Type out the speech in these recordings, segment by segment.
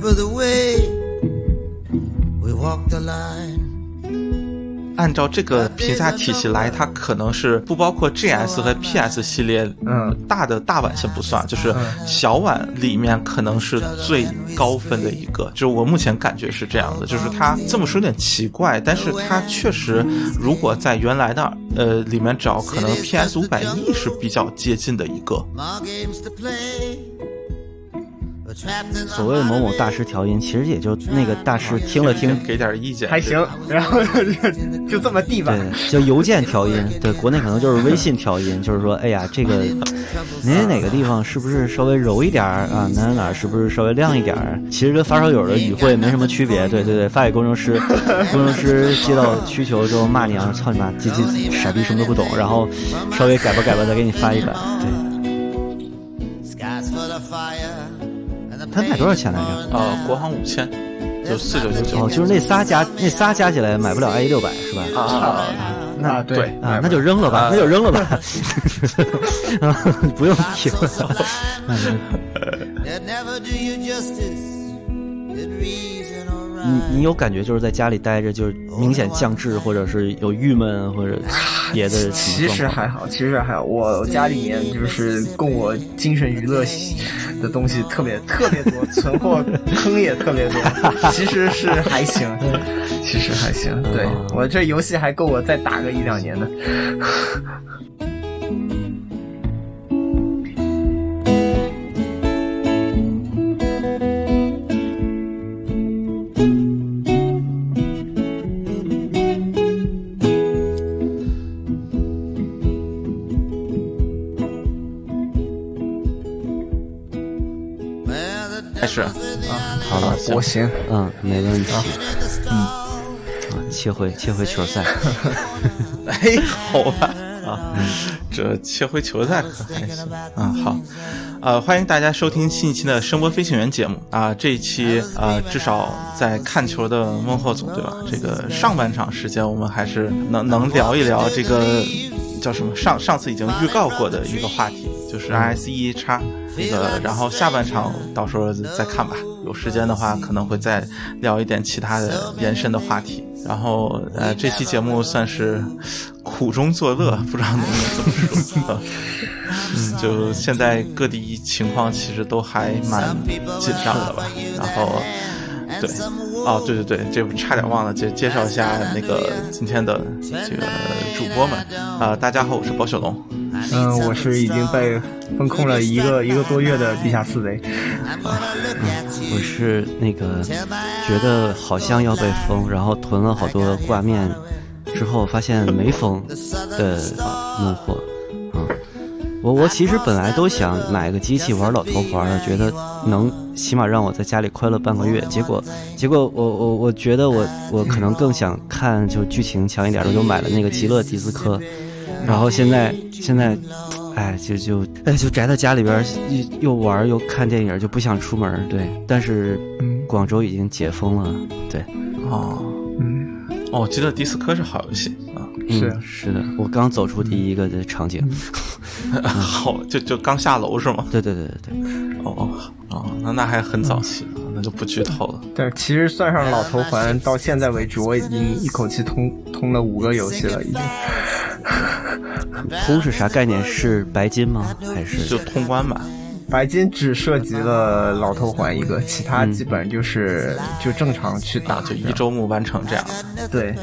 Remember the way we walked the line. 按照这个评价体系来，它可能是不包括 GS 和 PS 系列，嗯，大的大碗先不算，就是小碗里面可能是最高分的一个。就是我目前感觉是这样的，就是它这么说有点奇怪，但是它确实，如果在原来的呃里面找，可能 PS 五百 E 是比较接近的一个。所谓的某某大师调音，其实也就那个大师听了听，给点意见，还行，然后就就这么地吧。对，就邮件调音，对，国内可能就是微信调音，就是说，哎呀，这个 您哪个地方是不是稍微柔一点儿啊？哪哪哪是不是稍微亮一点儿？其实跟发烧友的语汇没什么区别，对对对，发给工程师，工程师接到需求之后骂你啊，操你妈，这这傻逼什么都不懂，然后稍微改吧改吧再给你发一版，对，他卖多少钱来着？呃，国行五千，就四九九九哦，就是那仨加那仨加起来买不了 i 六百是吧？啊，那啊，对啊，那就扔了吧，那就扔了吧，啊，不用提了。你你有感觉就是在家里待着，就是明显降智，或者是有郁闷，或者别的什其？实还好，其实还好。我家里面就是供我精神娱乐的东西特别特别多，存货坑也特别多。其实是还行，其实还行。对我这游戏还够我再打个一两年的。我行，嗯，没问题。嗯，啊，切回切回球赛，哎，好吧，啊，这切回球赛可还行啊。好，呃，欢迎大家收听新一期的声波飞行员节目啊。这一期啊，至少在看球的孟获总对吧？这个上半场时间，我们还是能能聊一聊这个叫什么上上次已经预告过的一个话题，就是 ISE 叉。那个，然后下半场到时候再看吧。有时间的话，可能会再聊一点其他的延伸的话题。然后，呃，这期节目算是苦中作乐，不知道能不能这么说。嗯，就现在各地情况其实都还蛮紧张的吧。然后，对，哦，对对对，这差点忘了介介绍一下那个今天的这个主播们啊、大家好，我是包小龙。嗯，我是已经被封控了一个一个多月的地下四贼。我是那个觉得好像要被封，然后囤了好多挂面，之后发现没封的孟获。嗯，我我其实本来都想买个机器玩老头环的，觉得能起码让我在家里快乐半个月。结果结果我我我觉得我我可能更想看就剧情强一点的，就买了那个极乐迪斯科。然后现在现在，哎，就就哎就宅在家里边，又又玩又看电影，就不想出门。对，但是嗯广州已经解封了。对，哦，嗯，哦，极乐迪斯科是好游戏啊。是嗯、是的，我刚走出第一个的场景。好，就就刚下楼是吗？对对对对对，哦哦哦，那那还很早期，那就不剧透了。但其实算上老头环，到现在为止，我已经一口气通通了五个游戏了，已经。通是啥概念？是白金吗？还是就通关吧。白金只涉及了老头环一个，其他基本就是就正常去打，就一周目完成这样。对，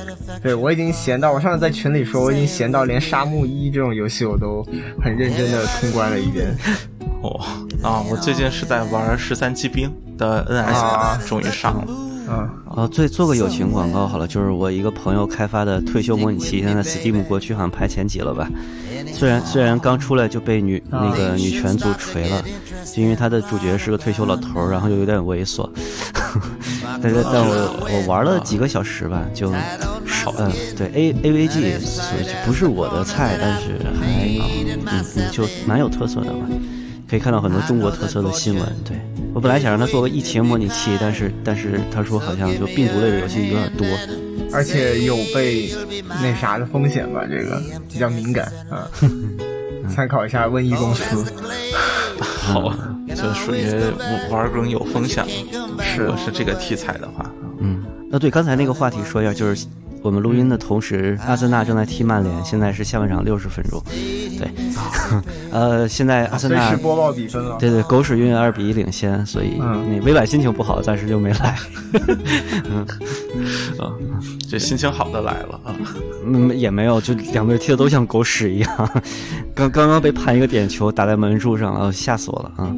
对我已经闲到，我上次在群里说，我已经闲到连沙漠一这种游戏我都很认真的通关了一遍。哦啊，我最近是在玩十三机兵的 NS 版，啊终于上了。嗯，哦，对，做个友情广告好了，就是我一个朋友开发的退休模拟器，现在 Steam 国区好像排前几了吧？虽然虽然刚出来就被女那个女权族锤了，就因为他的主角是个退休老头儿，然后又有点猥琐。但是但我我玩了几个小时吧，就少嗯对 A A V G 所以就不是我的菜，但是还嗯嗯就蛮有特色的吧。可以看到很多中国特色的新闻。对我本来想让他做个疫情模拟器，但是但是他说好像就病毒类的游戏有点多。而且有被那啥的风险吧，这个比较敏感啊。参考一下瘟疫公司。好，就属于玩梗有风险了。如果是这个题材的话，嗯，那对刚才那个话题说一下，就是我们录音的同时，阿森纳正在踢曼联，现在是下半场六十分钟，对，呃，现在阿森纳是播报比分了。对对，狗屎运二比一领先，所以嗯。那微软心情不好，暂时就没来。嗯。啊，这心情好的来了啊，嗯，也没有，就两队踢的都像狗屎一样。刚刚刚被判一个点球打在门柱上了，吓死我了啊！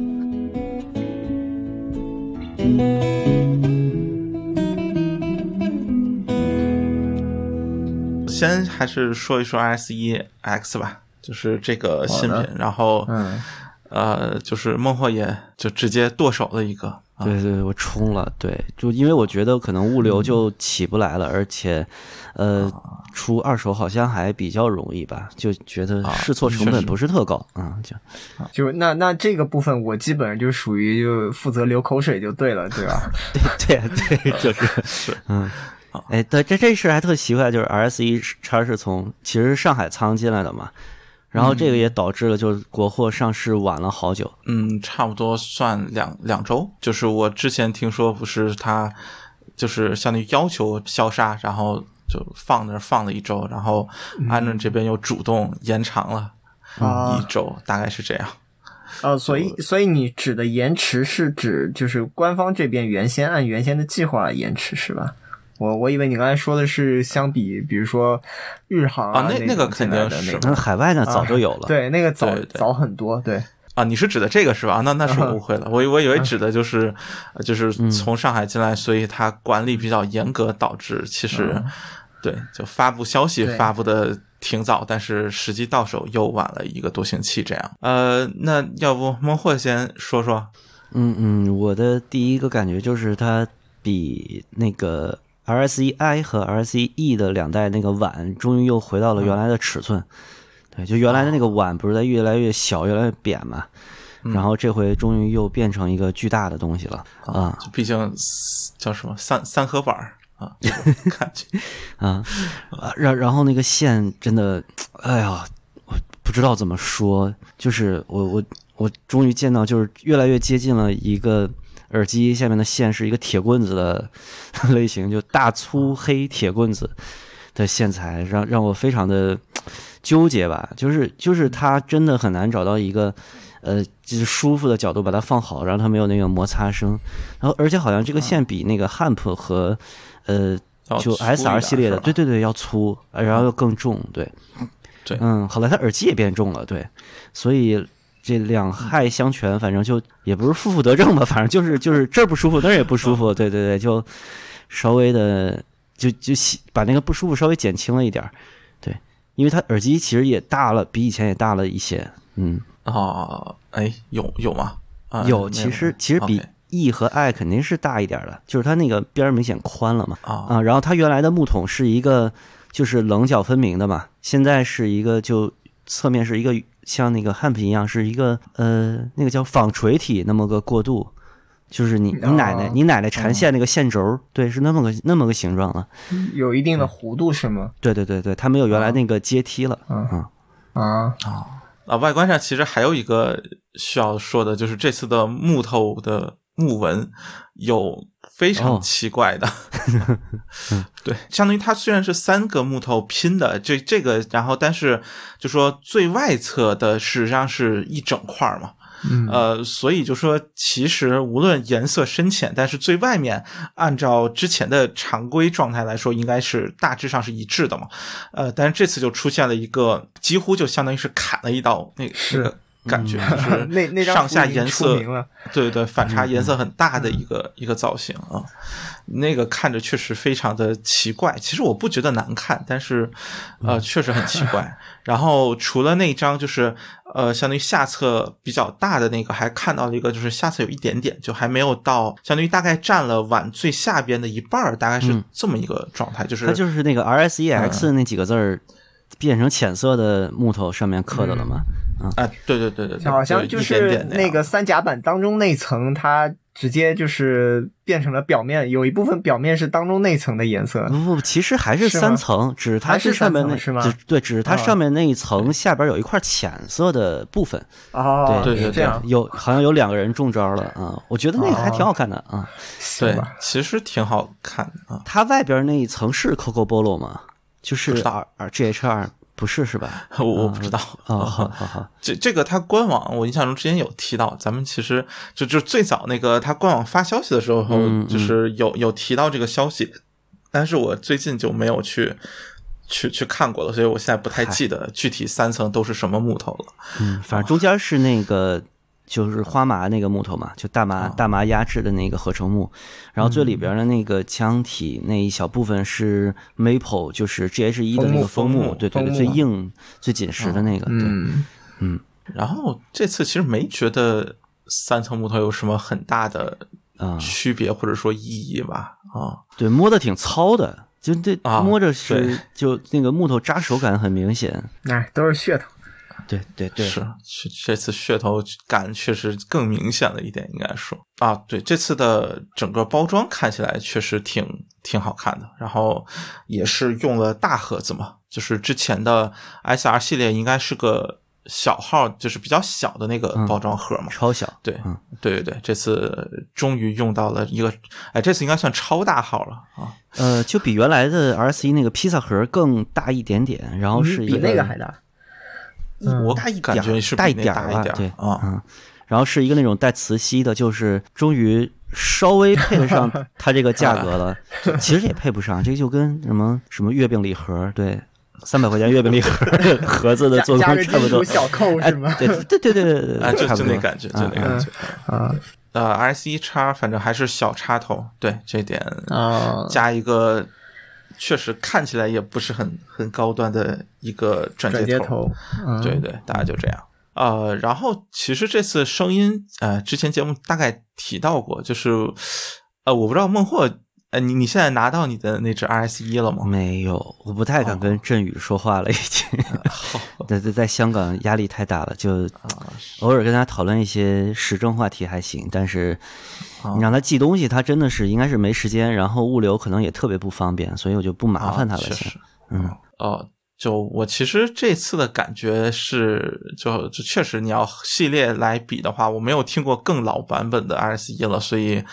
先还是说一说 S 一 X 吧，就是这个新品，然后嗯，呃，就是孟获也就直接剁手了一个啊，对对，我冲了，对，就因为我觉得可能物流就起不来了，而且，呃，出二手好像还比较容易吧，就觉得啊试错成本不是特高啊，就。就那那这个部分，我基本上就属于就负责流口水就对了，对吧？对对对，就是 是。嗯。哎，对，这这事还特奇怪，就是 RS 一叉是从其实是上海仓进来的嘛，然后这个也导致了就是国货上市晚了好久。嗯，差不多算两两周。就是我之前听说，不是他就是相当于要求消杀，然后就放那儿放了一周，然后安顿这边又主动延长了啊一周，大概是这样。呃，所以所以你指的延迟是指就是官方这边原先按原先的计划延迟是吧？我我以为你刚才说的是相比，比如说日航啊那那那个肯定是那海外呢早就有了，对，那个早对对。早很多，对，啊，你是指的这个是吧？那那是误会了，我我以为指的就是，呃就是嗯。从上海进来，所以它管理比较严格，导致其实对就发布消息发布的挺早，但是实际到手又晚了一个多星期这样。呃，那要不孟获先说说？嗯嗯，我的第一个感觉就是它比那个 RS 一 I 和 RS 一 E 的两代那个碗终于又回到了原来的尺寸。对，就原来的那个碗不是在越来越小、越来越扁嘛，然后这回终于又变成一个巨大的东西了啊就毕竟叫什么三三合板儿啊，感觉。啊！啊然然后那个线真的，哎呀，我不知道怎么说，就是我我我终于见到，就是越来越接近了一个耳机下面的线是一个铁棍子的 类型，就大粗黑铁棍子的线材，让让我非常的纠结吧。就是就是它真的很难找到一个。呃，就是舒服的角度把它放好，然后它没有那个摩擦声，然后而且好像这个线比那个 Hamp 和呃就要粗一 S R 系列的，对对对，要粗，呃然后又更重，对，对。嗯，后来它耳机也变重了，对，所以这两害相权，反正就也不是负负得正吧，反正就是就是这儿不舒服，那儿也不舒服，对对对，就稍微的就就把那个不舒服稍微减轻了一点儿，对，因为它耳机其实也大了，比以前也大了一些，嗯，哦，哎，有有吗？啊，有，其实其实比 E 和 I 肯定是大一点儿的，就是它那个边儿明显宽了嘛。啊啊，然后它原来的木桶是一个就是棱角分明的嘛，现在是一个就侧面是一个像那个汉品一样是一个呃那个叫纺锤体那么个过渡，就是你你奶奶、哦你奶奶缠线那个线轴，对，是那么个那么个形状了。有一定的弧度是吗？对对对对，它没有原来那个阶梯了。嗯嗯啊，啊，外观上其实还有一个需要说的，就是这次的木头的木纹有非常哦奇怪的，对，相当于它虽然是三个木头拼的，这这个，然后但是就说最外侧的实际上是一整块嘛。嗯呃，所以就说，其实无论颜色深浅，但是最外面按照之前的常规状态来说，应该是大致上是一致的嘛。呃，但是这次就出现了一个几乎就相当于是砍了一刀那是那个感觉，就是 那那张上下颜色对对对，反差颜色很大的一个、一个造型啊，那个看着确实非常的奇怪。其实我不觉得难看，但是呃，确实很奇怪。然后除了那张就是呃，相当于下侧比较大的那个，还看到了一个就是下侧有一点点，就还没有到，相当于大概占了碗最下边的一半儿，大概是这么一个状态，就是它就是那个 R S E X 那几个字儿变成浅色的木头上面刻的了吗。啊，对对对对对，好像就是那个三甲板当中那层，它直接就是变成了表面，有一部分表面是当中那层的颜色。不不，其实还是三层，只是它是上面那是吗只对，只是它啊上面那一层下边有一块浅色的部分。哦，对对对这样有好像有两个人中招了啊，我觉得那个还挺好看的啊。对其实挺好看的啊。它外边那一层是 Coco Bolo 吗？就是不知道。R R G H 二不是是吧？我我不知道。啊，好好好，这这个它官网，我印象中之前有提到，咱们其实就就最早那个它官网发消息的时候，就是有有提到这个消息，但是我最近就没有去去去看过了，所以我现在不太记得具体三层都是什么木头了。嗯，反正中间是那个就是花麻那个木头嘛，就大麻大麻压制的那个合成木，然后最里边的那个腔体那一小部分是 maple，就是 G H 一的那个枫枫木木，对对对，最硬最紧实的那个，对，嗯，然后这次其实没觉得三层木头有什么很大的啊区别或者说意义吧？啊，对，摸的挺糙的。就这啊摸着对是就那个木头扎手感很明显，哎，都是噱头。对对对，是，这这次噱头感确实更明显了一点，应该说。啊，对，这次的整个包装看起来确实挺挺好看的，然后也是用了大盒子嘛，就是之前的 S R 系列应该是个小号，就是比较小的那个包装盒嘛，超小，对，嗯对对对，这次终于用到了一个，哎，这次应该算超大号了啊，呃，就比原来的 R 四一那个披萨盒更大一点点，然后是一比那个还大。我大一感点儿大觉是比那一点儿吧，大一点对儿啊，嗯，然后是一个那种带磁吸的，就是终于稍微配得上 它这个价格了，其实也配不上，这就跟什么什么月饼礼盒，对，三百块钱月饼礼盒 盒子的做工差不多小扣哎是吗？对对对对对对 啊，就就那感觉，就那嗯感觉。啊呃，S 一叉反正还是小插头，对这点啊，加一个，确实看起来也不是很很高端的一个转接头，嗯对对，大概就这样。呃，然后其实这次声音，呃，之前节目大概提到过，就是，呃，我不知道孟获，呃，你你现在拿到你的那只 RS 一了吗？没有，我不太敢跟振宇说话了，已经。在在在香港压力太大了，就偶尔跟他讨论一些时政话题还行，但是你让他寄东西，他真的是应该是没时间，然后物流可能也特别不方便，所以我就不麻烦他了。确实，嗯，哦，就我其实这次的感觉是，就就确实你要系列来比的话，我没有听过更老版本的 RS 一了，所以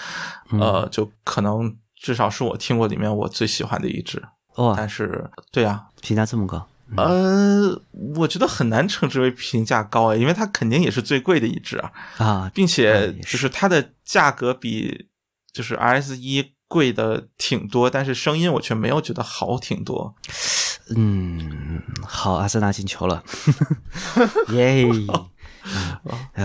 嗯呃，就可能至少是我听过里面我最喜欢的一支。哇，但是，对呀、评价这么高，呃，我觉得很难称之为评价高诶，因为它肯定也是最贵的一支啊，啊，并且就是它的价格比就是 RS 一贵的挺多，但是声音我却没有觉得好挺多。嗯，好，阿森纳进球了，耶！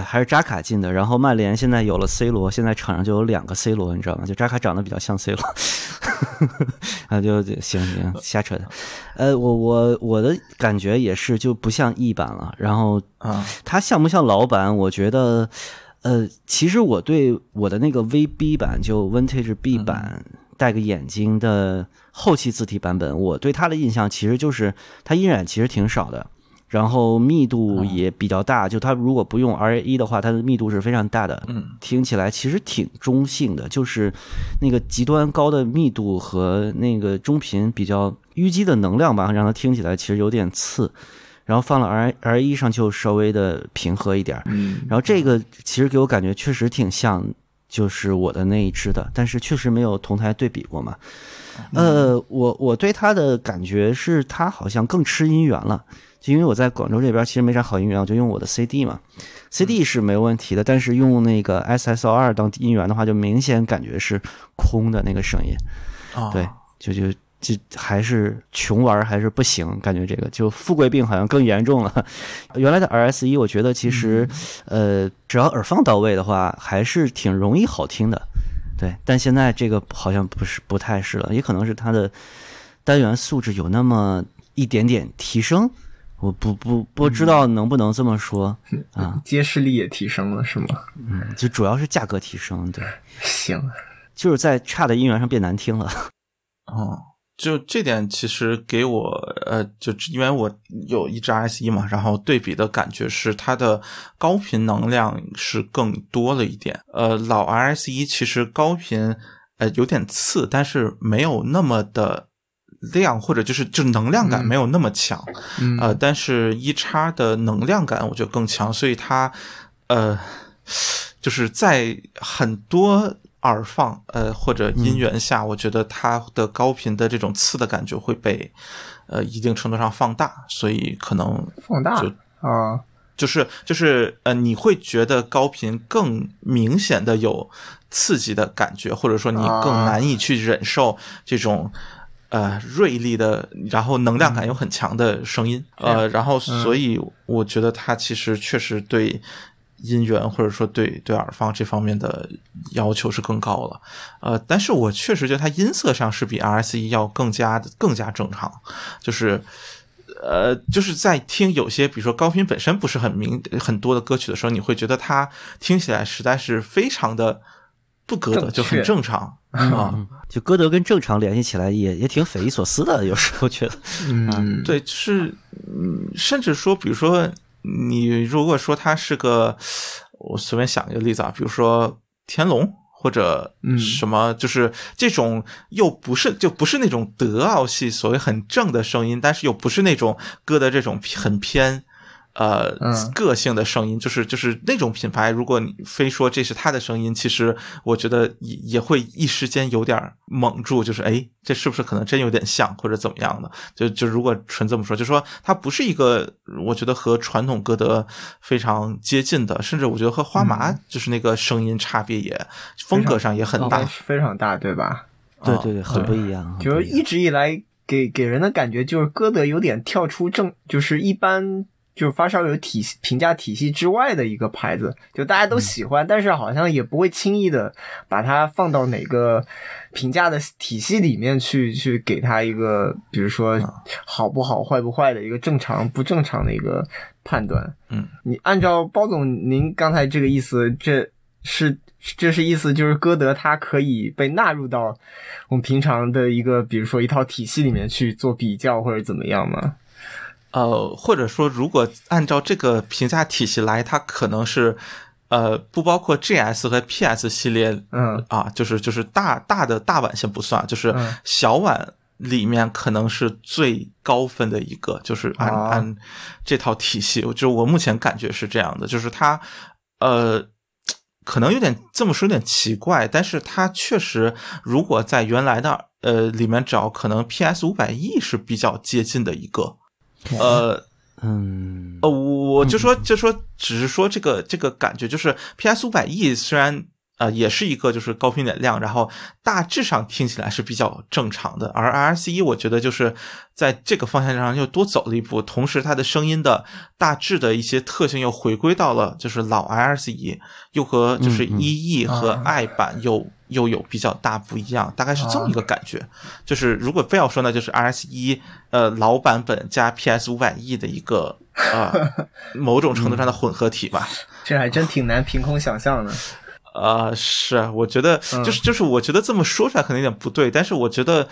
还是扎卡进的，然后曼联现在有了 C 罗，现在场上就有两个 C 罗，你知道吗？就扎卡长得比较像 C 罗，啊，就就行行瞎扯的。呃，我我我的感觉也是就不像 E 版了，然后啊他像不像老版？我觉得，呃，其实我对我的那个 VB 版，就 Vintage B 版，带个眼睛的后期字体版本，我对它的印象其实就是它印染其实挺少的。然后密度也比较大，就它如果不用 R 一的话，它的密度是非常大的。嗯，听起来其实挺中性的，就是那个极端高的密度和那个中频比较淤积的能量吧，让它听起来其实有点刺。然后放了 R R 一上就稍微的平和一点儿。嗯，然后这个其实给我感觉确实挺像，就是我的那一只的，但是确实没有同台对比过嘛。呃，我我对它的感觉是，它好像更吃音源了。就因为我在广州这边其实没啥好音源，我就用我的 CD 嘛，CD 是没有问题的，但是用那个 SSR 当音源的话，就明显感觉是空的那个声音。啊，对，就就就还是穷玩还是不行，感觉这个就富贵病好像更严重了。原来的 RS 一，我觉得其实、呃，只要耳放到位的话，还是挺容易好听的。对，但现在这个好像不是不太是了，也可能是它的单元素质有那么一点点提升。我不不不知道能不能这么说 啊，揭示力也提升了是吗？嗯，就主要是价格提升，对，行，就是在差的音源上变难听了。哦，就这点其实给我呃，就因为我有一只 RS 一嘛，然后对比的感觉是它的高频能量是更多了一点。呃，老 RS 一其实高频呃有点次，但是没有那么的亮，或者就是就能量感没有那么强。嗯呃，但是一叉的能量感我觉得更强，所以它呃就是在很多耳放呃或者音源下，我觉得它的高频的这种刺的感觉会被呃一定程度上放大，所以可能放大就啊，就是就是呃你会觉得高频更明显的有刺激的感觉，或者说你更啊难以去忍受这种。呃，锐利的，然后能量感又很强的声音，呃，然后所以我觉得它其实确实对音源或者说对对耳放这方面的要求是更高了，呃，但是我确实觉得它音色上是比 RSE 要更加更加正常，就是呃，就是在听有些比如说高频本身不是很明很多的歌曲的时候，你会觉得它听起来实在是非常的不歌德，就很正常 啊。嗯，就歌德跟正常联系起来也也挺匪夷所思的，有时候觉得。嗯，对，就是嗯，甚至说，比如说，你如果说他是个，我随便想一个例子啊，比如说天龙或者嗯什么，就是这种又不是就不是那种德奥系所谓很正的声音，但是又不是那种歌的这种很偏。呃，嗯个性的声音，就是就是那种品牌，如果你非说这是他的声音，其实我觉得也也会一时间有点懵住，就是哎，这是不是可能真有点像或者怎么样的？就就如果纯这么说，就说它不是一个，我觉得和传统歌德非常接近的，甚至我觉得和花麻就是那个声音差别也、风格上也很大。非常大，对吧？对对对，啊很不一样。就是一直以来给给人的感觉就是歌德有点跳出正，就是一般就是发烧友体系评价体系之外的一个牌子，就大家都喜欢，但是好像也不会轻易的把它放到哪个评价的体系里面去，去给它一个比如说好不好、坏不坏的一个正常不正常的一个判断。嗯，你按照包总您刚才这个意思，这是这是意思就是歌德它可以被纳入到我们平常的一个比如说一套体系里面去做比较或者怎么样吗？呃，或者说，如果按照这个评价体系来，它可能是呃不包括 GS 和 PS 系列嗯啊，就是就是大大的大碗先不算，就是嗯小碗里面可能是最高分的一个，就是按、啊按这套体系，就是我目前感觉是这样的，就是它呃。可能有点这么说有点奇怪，但是它确实，如果在原来的呃里面找，可能 PS 五百 E 是比较接近的一个，呃，嗯。呃，我就说就说，只是说这个这个感觉，就是 PS 五百 E 虽然呃也是一个就是高频点亮，然后大致上听起来是比较正常的，而 RC 一我觉得就是在这个方向上又多走了一步，同时它的声音的大致的一些特性又回归到了就是老 RC 一，又和就是一 E 和啊。i 版又。又有比较大不一样，大概是这么一个感觉。就是如果非要说呢，就是 RS 一呃老版本加 PS 五百 E 的一个呃 某种程度上的混合体吧。这还真挺难凭空想象的。呃，是，我觉得嗯就是就是，我觉得这么说出来可能有点不对，但是我觉得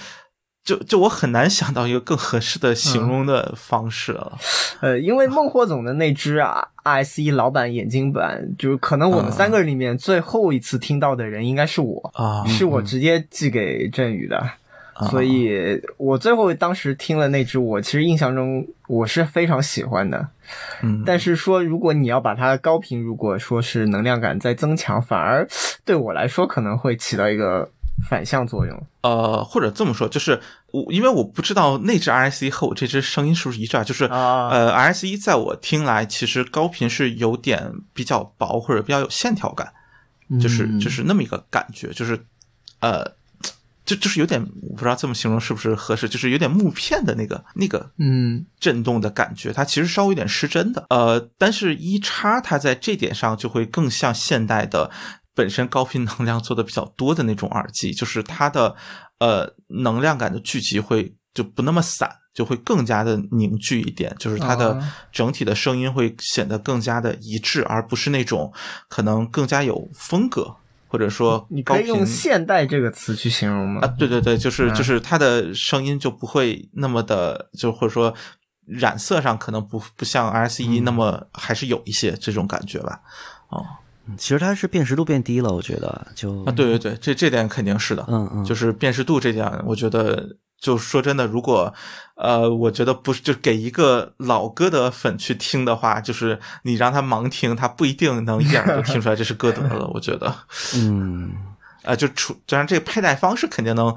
就就我很难想到一个更合适的形容的方式了。呃，因为孟获总的那只啊，RSE 老版眼睛版，就是可能我们三个人里面最后一次听到的人应该是我，啊是我直接寄给振宇的。啊所以我最后当时听了那只，我其实印象中我是非常喜欢的。嗯，但是说如果你要把它高频，如果说是能量感再增强，反而对我来说可能会起到一个反向作用。呃，或者这么说，就是我因为我不知道那只 RSE 和我这只声音是不是一致啊？就是、啊呃，RSE 在我听来，其实高频是有点比较薄或者比较有线条感，就是嗯就是那么一个感觉，就是呃。就就是有点，我不知道这么形容是不是合适，就是有点木片的那个那个嗯震动的感觉，它其实稍微有点失真的。呃，但是一叉它在这点上就会更像现代的本身高频能量做的比较多的那种耳机，就是它的呃能量感的聚集会就不那么散，就会更加的凝聚一点，就是它的啊整体的声音会显得更加的一致，而不是那种可能更加有风格。或者说你可以用现代这个词去形容吗？啊，对对对，就是嗯就是它的声音就不会那么的，就或者说染色上可能不不像 R S E 那么还是有一些这种感觉吧。哦嗯其实它是辨识度变低了，我觉得就啊，对对对，这这点肯定是的。嗯嗯，就是辨识度这点，我觉得就说真的，如果呃，我觉得不是就给一个老歌德粉去听的话，就是你让他盲听，他不一定能一眼就听出来这是歌德了。我觉得，嗯 啊，就除当然这个佩戴方式肯定能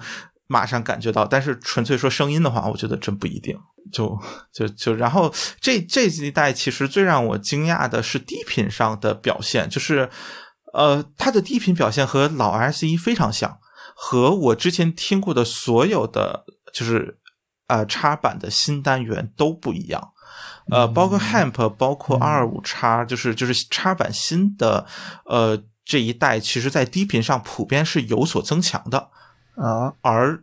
马上感觉到，但是纯粹说声音的话，我觉得真不一定。就就就，然后这这一代其实最让我惊讶的是低频上的表现，就是呃，它的低频表现和老 S 一非常像，和我之前听过的所有的就是呃插版的新单元都不一样。呃，包括 Hamp，包括二二五叉，就是就是插版新的，呃，这一代，其实在低频上普遍是有所增强的，啊，而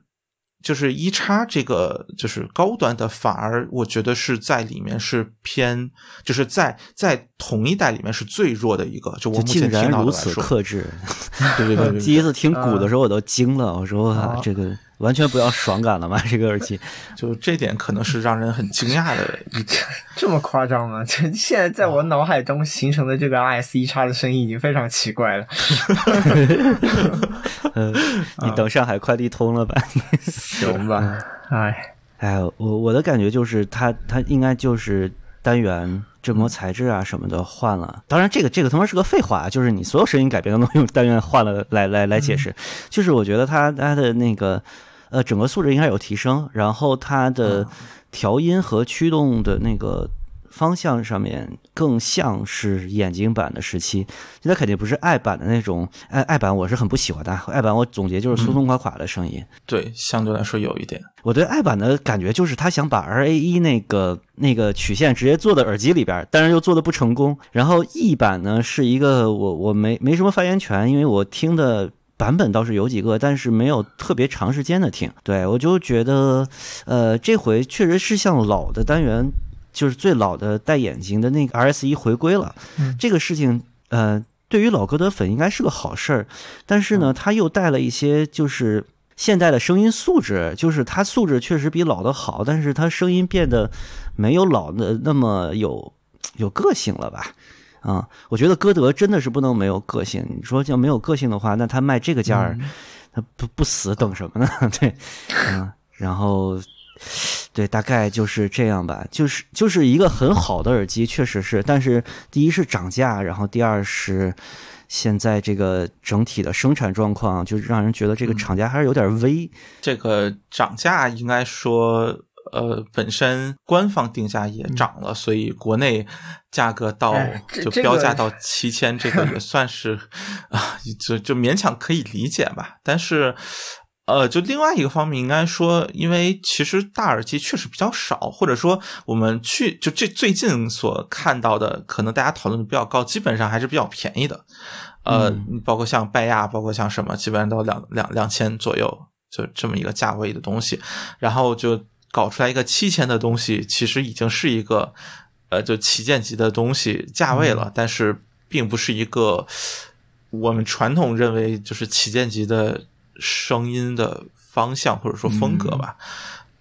就是一叉这个就是高端的，反而我觉得是在里面是偏，就是在在同一代里面是最弱的一个，就我竟目前听然如此克制。对对对对 第一次听鼓的时候我都惊了，我说哇啊这个完全不要爽感了吗？这个耳机，就这点可能是让人很惊讶的一点。这么夸张吗？这现在在我脑海中形成的这个 RS 一叉的声音已经非常奇怪了。嗯，你等上海快递通了吧？行吧，哎，哎，我我的感觉就是它它应该就是单元振膜材质啊什么的换了。当然，这个这个他妈是个废话，就是你所有声音改变都能用单元换了来来来解释。就是我觉得它它的那个呃整个素质应该有提升，然后它的调音和驱动的那个。方向上面更像是眼睛版的时期，它肯定不是爱版的那种。爱爱版我是很不喜欢的，爱版我总结就是松松垮垮的声音。对，相对来说有一点。我对爱版的感觉就是他想把 R A 一那个那个曲线直接做到耳机里边，但是又做的不成功。然后 E 版呢是一个我我没没什么发言权，因为我听的版本倒是有几个，但是没有特别长时间的听。对我就觉得，呃，这回确实是像老的单元，就是最老的戴眼镜的那个 R S 一回归了。这个事情，呃。对于老歌德粉应该是个好事儿，但是呢，他又带了一些就是现代的声音素质，就是他素质确实比老的好，但是他声音变得没有老的那么有有个性了吧？啊、我觉得歌德真的是不能没有个性。你说要没有个性的话，那他卖这个价儿，他不不死等什么呢？对，嗯，然后。对，大概就是这样吧，就是就是一个很好的耳机，确实是，但是第一是涨价，然后第二是现在这个整体的生产状况，就让人觉得这个厂家还是有点微。这个涨价应该说，呃，本身官方定价也涨了，所以国内价格到哎就标价到七千，这个也 算是啊，就就勉强可以理解吧。但是，呃，就另外一个方面，应该说，因为其实大耳机确实比较少，或者说我们去就这最近所看到的，可能大家讨论的比较高，基本上还是比较便宜的。呃，包括像拜亚，包括像什么，基本上都两两两千左右，就这么一个价位的东西，然后就搞出来一个七千的东西，其实已经是一个呃，就旗舰级的东西价位了，但是并不是一个我们传统认为就是旗舰级的声音的方向或者说风格吧。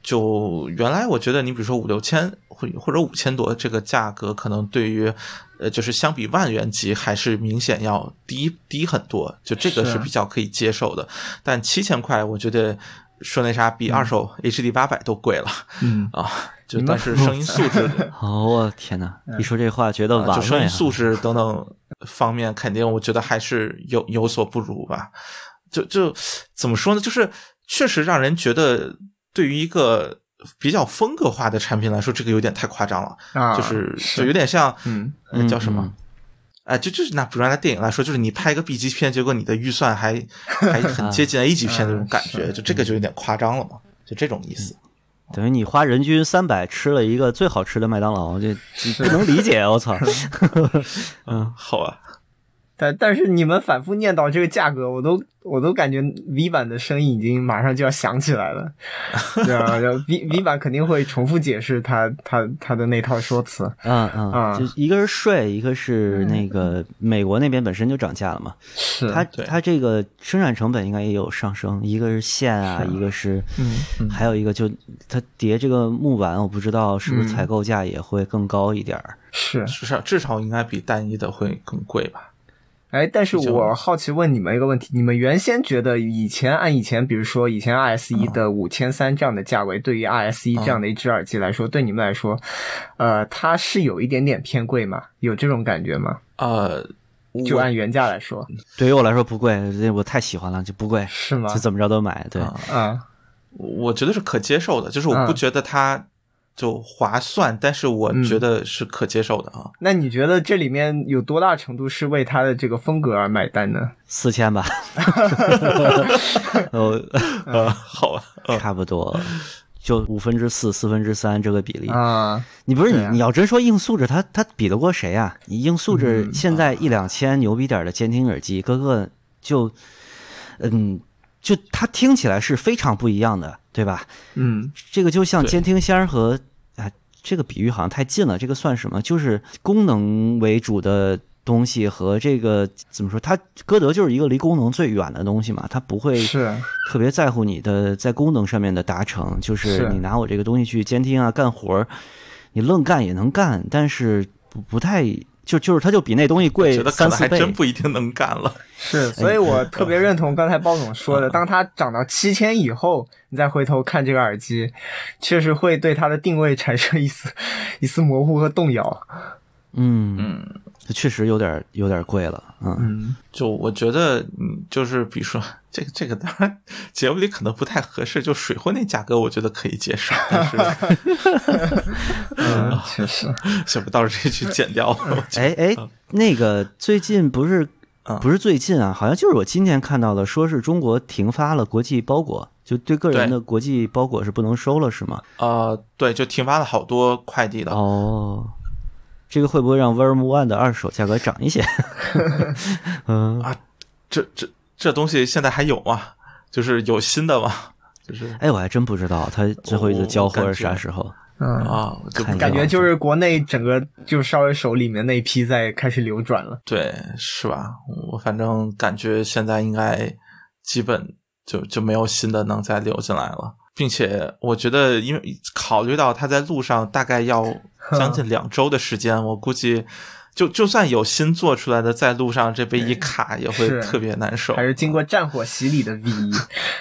就原来我觉得你比如说五六千或或者五千多这个价格，可能对于呃就是相比万元级还是明显要低低很多，就这个是是比较可以接受的。但七千块，我觉得说那啥比二手 HD 八百都贵了。嗯 啊，就但是声音素质。哦，我天哪！一说这话，觉得啊就完了呀。声音素质等等方面，肯定我觉得还是有有所不如吧。就就怎么说呢？就是确实让人觉得，对于一个比较风格化的产品来说，这个有点太夸张了。啊，就是就有点像，嗯，呃叫什么嗯？哎，就就是拿比如拿电影来说，就是你拍一个 B 级片，结果你的预算还 还很接近 A 级片那种感觉，就这个就有点夸张了嘛，就这种意思。等于你花人均三百吃了一个最好吃的麦当劳，这这不能理解，我操！嗯，好啊。但但是你们反复念叨这个价格，我都我都感觉 V 版的声音已经马上就要响起来了，对啊，V V 版肯定会重复解释他他他的那套说辞，嗯嗯，啊就一个是税，一个是那个美国那边本身就涨价了嘛，是它对它这个生产成本应该也有上升，一个是线啊，一个是，嗯还有一个就它叠这个木板，我不知道是不是嗯采购价也会更高一点儿。是，至少至少应该比单一的会更贵吧？哎，但是我好奇问你们一个问题：你们原先觉得以前按以前，比如说以前 RS 一的五千三这样的价位，对于 RS 一这样的一只耳机来说，对你们来说，呃，它是有一点点偏贵吗？有这种感觉吗？呃，就按原价来说，对于我来说不贵，我太喜欢了，就不贵，是吗就？怎么着都买。对，啊啊，我觉得是可接受的，就是我不嗯觉得它就划算，但是我觉得是可接受的啊。那你觉得这里面有多大程度是为他的这个风格而买单呢？四千吧，哦，呃，好差不多。就五分之四、四分之三这个比例，啊，你不是你你要真说硬素质，他他比得过谁啊？你硬素质嗯现在一两千牛逼点的监听耳机，个个就，嗯，就它听起来是非常不一样的，对吧？嗯这个就像监听箱和啊，这个比喻好像太近了，这个算什么？就是功能为主的东西和这个怎么说？它歌德就是一个离功能最远的东西嘛，它不会是，特别在乎你的在功能上面的达成，就是是你拿我这个东西去监听啊、干活儿，你愣干也能干，但是不不太就就是它就比那东西贵觉得可能还三四倍。真不一定能干了。是，所以我特别认同刚才包总说的，当它涨到七千以后，你再回头看这个耳机，确实会对它的定位产生一丝一丝模糊和动摇。嗯，嗯，确实有点有点贵了，嗯，嗯，就我觉得，嗯，就是比如说这个这个，当然节目里可能不太合适，就水货那价格，我觉得可以接受，但是 嗯，确实，想不到这去剪掉了。哎哎，那个最近不是嗯不是最近啊，好像就是我今天看到的，说是中国停发了国际包裹，就对个人的国际包裹是不能收了，是吗？呃，对，就停发了好多快递的。哦，这个会不会让 Verm One 的二手价格涨一些？嗯啊，这这这东西现在还有吗？就是有新的吗？就是哎，我还真不知道它最后一次交货是啥时候。嗯，啊，感觉就是国内整个就稍微手里面那一批在开始流转了。对，是吧？我反正感觉现在应该基本就就没有新的能再流进来了，并且我觉得，因为考虑到它在路上大概要 将近两周的时间，我估计就就算有新做出来的，在路上这被一卡也会特别难受还。是经过战火洗礼的 V 一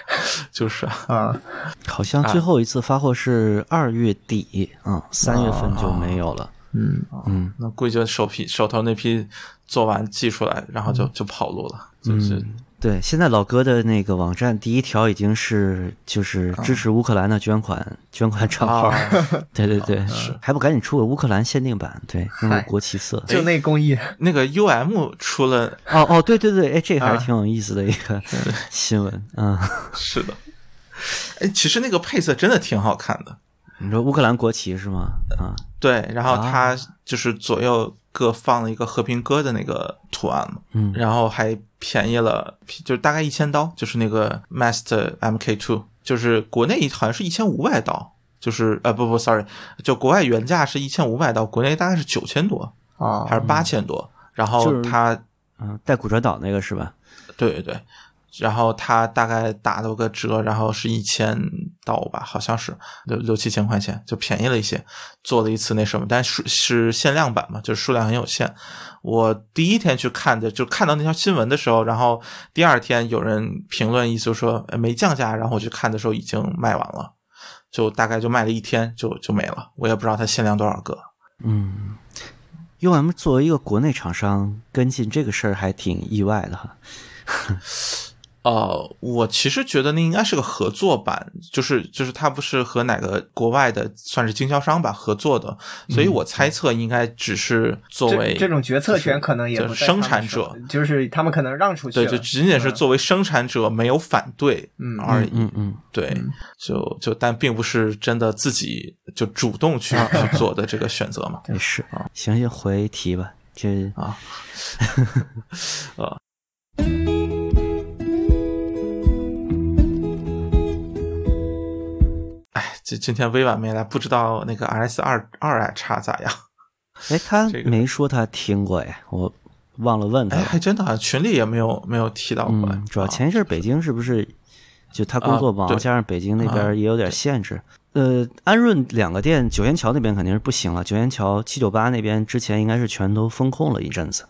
就是啊，啊，好像最后一次发货是二月底，嗯，三月份就没有了。嗯，嗯，那估计就手批手头那批做完寄出来，然后就就跑路了，就是。对，现在老哥的那个网站第一条已经是就是支持乌克兰的捐款、捐款账号。啊，对对对，是还不赶紧出个乌克兰限定版？对，用国旗色。就那工艺，那个 U M 出了，哦哦，对对对，哎，这个还啊是挺有意思的一个 新闻。嗯，是的，哎，其实那个配色真的挺好看的。你说乌克兰国旗是吗？啊，对，然后啊它就是左右各放了一个和平鸽的那个图案嘛，嗯。然后还便宜了，就是大概一千刀，就是那个 Master MK Two，就是国内好像是一千五百刀，就是呃不不，sorry，就国外原价是一千五百刀，国内大概是九千多啊还是八千多，然后就是它嗯，带骨折岛那个是吧？对对对，然后他大概打了个折，然后是一千刀吧，好像是六六七千块钱，就便宜了一些。做了一次那什么，但是是限量版嘛，就是数量很有限。我第一天去看的，就看到那条新闻的时候，然后第二天有人评论，意思说没降价，然后我去看的时候已经卖完了，就大概就卖了一天就就没了，我也不知道它限量多少个。嗯，UM 作为一个国内厂商跟进这个事儿还挺意外的哈。呃，我其实觉得那应该是个合作版，就是就是它不是和哪个国外的算是经销商吧合作的，所以我猜测应该只是作为这这种决策权可能也不就是生产者，就是他们可能让出去对，就仅仅是作为生产者没有反对嗯而已。嗯嗯，对，就就但并不是真的自己就主动去 去做的这个选择嘛。没事。行行，回题吧。这啊啊。哎，这今天微婉没来，不知道那个 RS 二二叉咋样？哎，他 没说他听过哎，我忘了问他哎，还真的啊，群里也没有没有提到过。嗯，主要啊前一阵儿北京是不是就他工作忙，啊加上北京那边也有点限制。呃，安润两个店，九元桥那边肯定是不行了，九元桥七九八那边之前应该是全都封控了一阵子，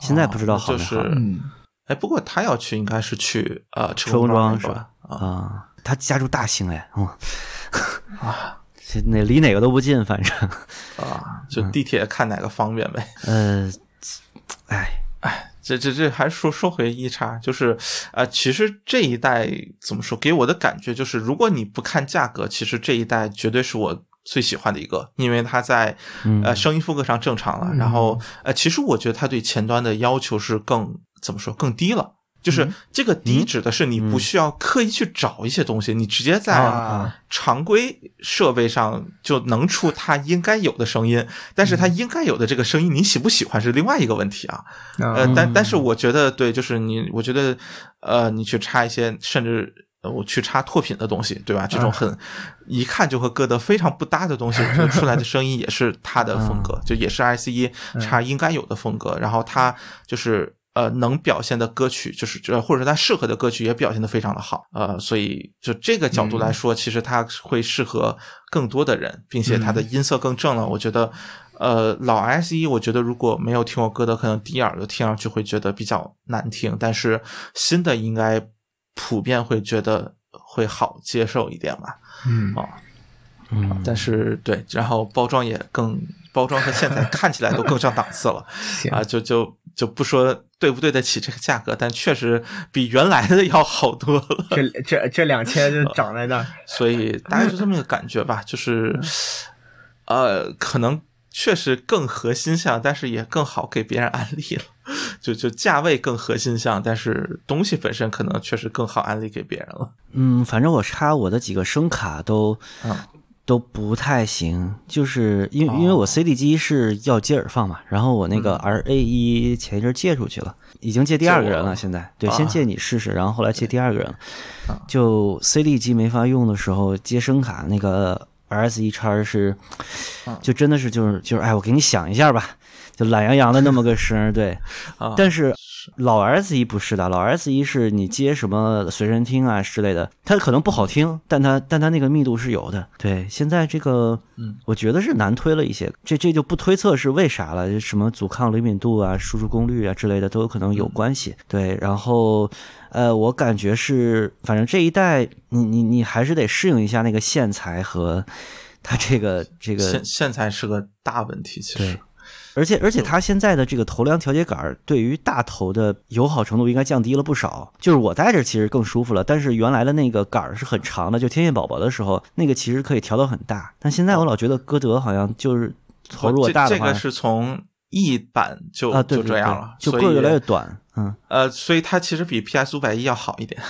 现在不知道好就是没好。嗯，哎，不过他要去应该是去呃车车公庄庄是吧？啊啊，他家住大兴哎，嗯，这那离哪个都不近，反正，啊，就地铁看哪个方便呗。呃，哎哎，这这这还是说说回一叉，就是呃，其实这一代怎么说，给我的感觉就是，如果你不看价格，其实这一代绝对是我最喜欢的一个，因为它在呃声音风格上正常了，然后呃，其实我觉得它对前端的要求是更怎么说更低了。就是这个低指的是你不需要刻意去找一些东西，你直接在啊常规设备上就能出它应该有的声音，但是它应该有的这个声音你喜不喜欢是另外一个问题啊。呃，但但是我觉得对，就是你，我觉得呃，你去插一些，甚至呃我去插拓品的东西，对吧？这种很一看就和歌德非常不搭的东西，我觉得出来的声音也是他的风格，就也是 ICE 插应该有的风格。然后他就是呃能表现的歌曲，就是呃或者说它适合的歌曲也表现的非常的好，呃，所以就这个角度来说，其实它会适合更多的人，并且它的音色更正了，我觉得。呃，老 S 一，我觉得如果没有听过歌的，可能第一耳朵听上去会觉得比较难听，但是新的应该普遍会觉得会好接受一点吧。嗯啊，嗯，但是对，然后包装也更，包装和现在看起来都更上档次了 啊，就就就不说对不对得起这个价格，但确实比原来的要好多了。这这这两千就涨在那儿，所以大概就这么一个感觉吧，就是，呃，可能确实更核心项，但是也更好给别人安利了。就就价位更核心项，但是东西本身可能确实更好安利给别人了。嗯，反正我插我的几个声卡都嗯都不太行，就是因为因为我 CD 机是要接耳放嘛，然后我那个 RA 一前一阵借出去了，已经借第二个人了，现在对，啊。先借你试试，然后后来借第二个人就 CD 机没法用的时候接声卡那个 RS 一叉是，就真的是就是就是哎，我给你想一下吧。就懒洋洋的那么个声儿，对，啊，但是老 S 一不是的，老 S 一是你接什么随身听啊之类的，它可能不好听，但它但它那个密度是有的。对，现在这个，嗯，我觉得是难推了一些，这这就不推测是为啥了，什么阻抗灵敏度啊、输出功率啊之类的都有可能有关系。对，然后呃，我感觉是，反正这一代你你你还是得适应一下那个线材和它这个这个线线材是个大问题，其实对。而且而且它现在的这个头梁调节杆儿对于大头的友好程度应该降低了不少。就是我戴着其实更舒服了，但是原来的那个杆儿是很长的，就天线宝宝的时候那个其实可以调到很大。但现在我老觉得歌德好像就是头如果大的话，这这个是从 E 版就、就这样了，就个越来越短。嗯，呃，所以它其实比 PS 五百一要好一点，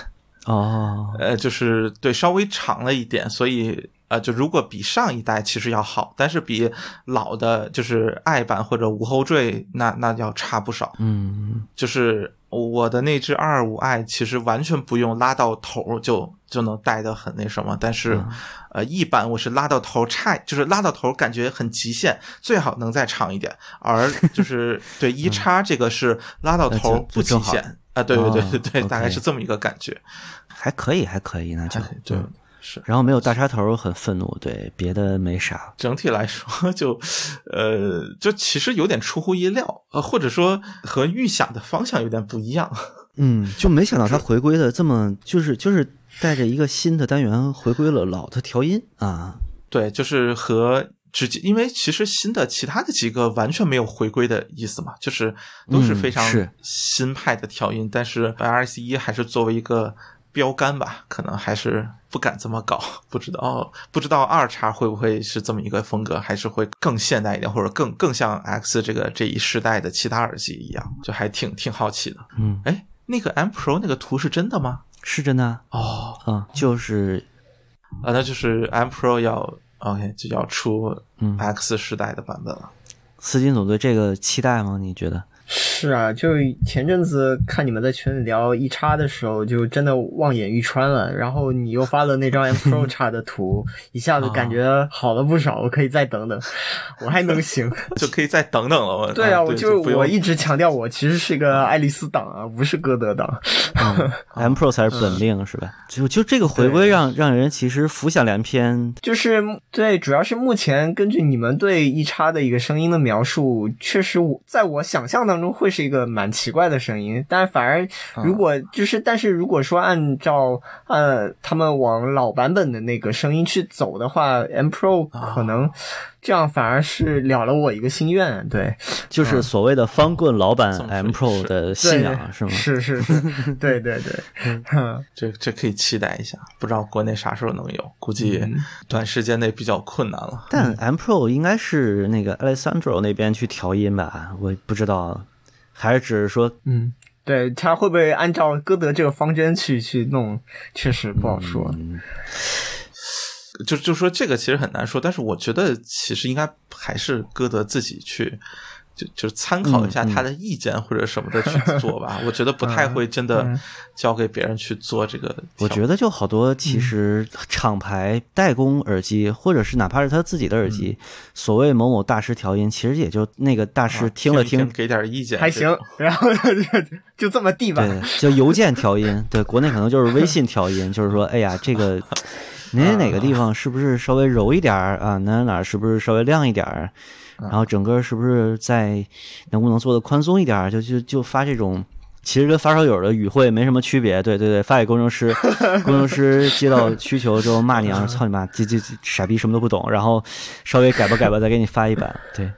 哦，呃，就是对稍微长了一点，所以呃，就如果比上一代其实要好，但是比老的就是 i 版或者无后缀那那要差不少。嗯就是我的那只二二五 i 其实完全不用拉到头就就能带的很那什么，但是、嗯呃一版我是拉到头差，就是拉到头感觉很极限，最好能再长一点。而 就是对一叉这个是拉到头不极限啊，对对对哦对对，大概是这么一个感觉。还可以还可以，那就对嗯，是。然后没有大插头很愤怒，对，别的没啥。整体来说 就，呃，就其实有点出乎意料，呃，或者说和预想的方向有点不一样。嗯，就没想到他回归的这么，就是就是带着一个新的单元回归了老的调音啊。对，就是和直接，因为其实新的其他的几个完全没有回归的意思嘛，就是都是嗯非常新派的调音，但是 RS 一还是作为一个标杆吧，可能还是不敢这么搞，不知道不知道二叉会不会是这么一个风格，还是会更现代一点，或者更更像 X 这个这一时代的其他耳机一样，就还挺挺好奇的。嗯，哎，那个 M Pro 那个图是真的吗？是真的啊哦，嗯，就是啊，那就是 M Pro 要 OK 就要出嗯 X 时代的版本了。四金总对这个期待吗？你觉得？是啊，就前阵子看你们在群里聊一叉的时候，就真的望眼欲穿了。然后你又发了那张 M Pro 叉的图，一下子感觉好了不少。我可以再等等，我还能行，就可以再等等了。我对啊，我就我一直强调，我其实是一个爱丽丝党啊，不是歌德党。嗯、M Pro 才是本命是吧？就就这个回归让让人其实浮想联翩。就是对，主要是目前根据你们对一叉的一个声音的描述，确实我在我想象当中会是一个蛮奇怪的声音。但反而如果就是，但是如果说按照呃他们往老版本的那个声音去走的话，M Pro 可能。这样反而是了了我一个心愿，对，就是所谓的方棍老板 M Pro 的信仰是吗？是是是，对对对，这这可以期待一下，不知道国内啥时候能有，估计短时间内比较困难了。但 M Pro 应该是那个 Alessandro 那边去调音吧，我不知道，还是只是说，嗯，对他会不会按照歌德这个方针去去弄，确实不好说。嗯就就说这个其实很难说，但是我觉得其实应该还是歌德自己去，就就参考一下他的意见或者什么的去做吧。我觉得不太会真的交给别人去做这个。我觉得就好多其实厂牌代工耳机，或者是哪怕是他自己的耳机，所谓某某大师调音，其实也就那个大师听了听，给点意见还行，然后就这么地吧。对，就邮件调音，对，国内可能就是微信调音，就是说，哎呀，这个。哪哪个地方是不是稍微柔一点儿啊？哪哪是不是稍微亮一点儿？然后整个是不是在能不能做的宽松一点儿？就就就发这种，其实跟发烧友的语汇没什么区别。对对对，发给工程师，工程师接到需求之后骂你啊，操你妈，这这傻逼什么都不懂，然后稍微改吧改吧，再给你发一版。对，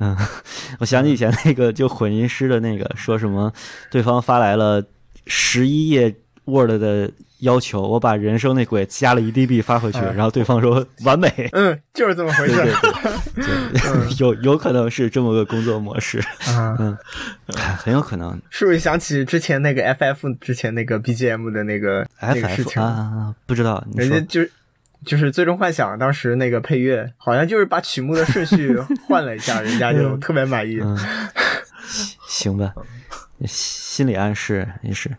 嗯，我想起以前那个就混音师的那个说什么，对方发来了十一页 Word 的。要求我把人生那鬼加了一 dB 发回去，然后对方说完美。嗯，就是这么回事。对对对，有有可能是这么个工作模式。嗯，很有可能。是不是想起之前那个 FF 之前那个 BGM 的那个那个事情啊？不知道，人家就是就是《最终幻想》当时那个配乐，好像就是把曲目的顺序换了一下，人家就特别满意。行吧，心理暗示也是。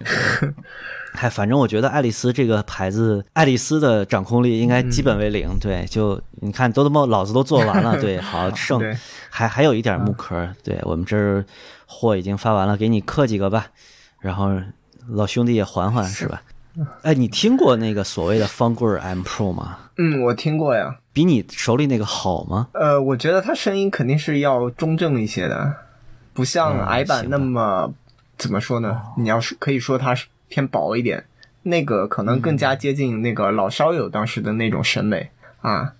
嗨，反正我觉得爱丽丝这个牌子，爱丽丝的掌控力应该基本为零。对，就你看，都他妈老子都做完了，对，好剩还还有一点木壳。对我们这儿货已经发完了，给你刻几个吧，然后老兄弟也缓缓，是吧？哎，你听过那个所谓的方棍 M Pro 吗？嗯，我听过呀。比你手里那个好吗？呃，我觉得它声音肯定是要中正一些的，不像矮版那么怎么说呢？你要是可以说它是。偏薄一点，那个可能更加接近那个老烧友当时的那种审美啊。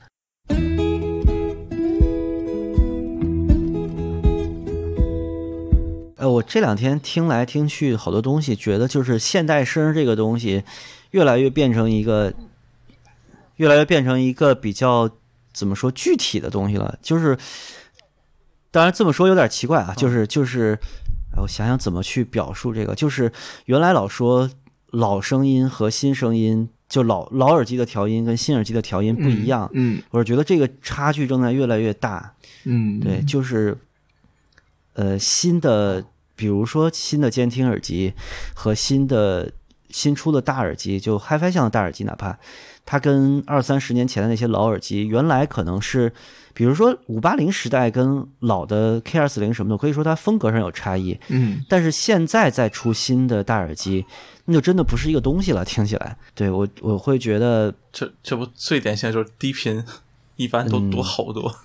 呃，我这两天听来听去好多东西，觉得就是现代声这个东西，越来越变成一个，越来越变成一个比较怎么说具体的东西了。就是，当然这么说有点奇怪啊，就是就是。我想想怎么去表述这个，就是原来老说老声音和新声音，就老老耳机的调音跟新耳机的调音不一样。嗯，我是觉得这个差距正在越来越大。嗯，对，就是呃新的，比如说新的监听耳机和新的新出的大耳机，就 HiFi 向的大耳机，哪怕它跟二三十年前的那些老耳机，原来可能是。比如说五八零时代跟老的 K 二四零什么的，可以说它风格上有差异。嗯，但是现在再出新的大耳机，那就真的不是一个东西了。听起来，对我我会觉得这这不最典型的就是低频，一般都多好多。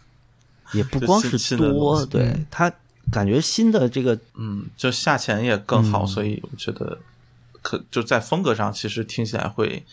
也不光是多，对它感觉新的这个，嗯，就下潜也更好，所以我觉得可就在风格上，其实听起来会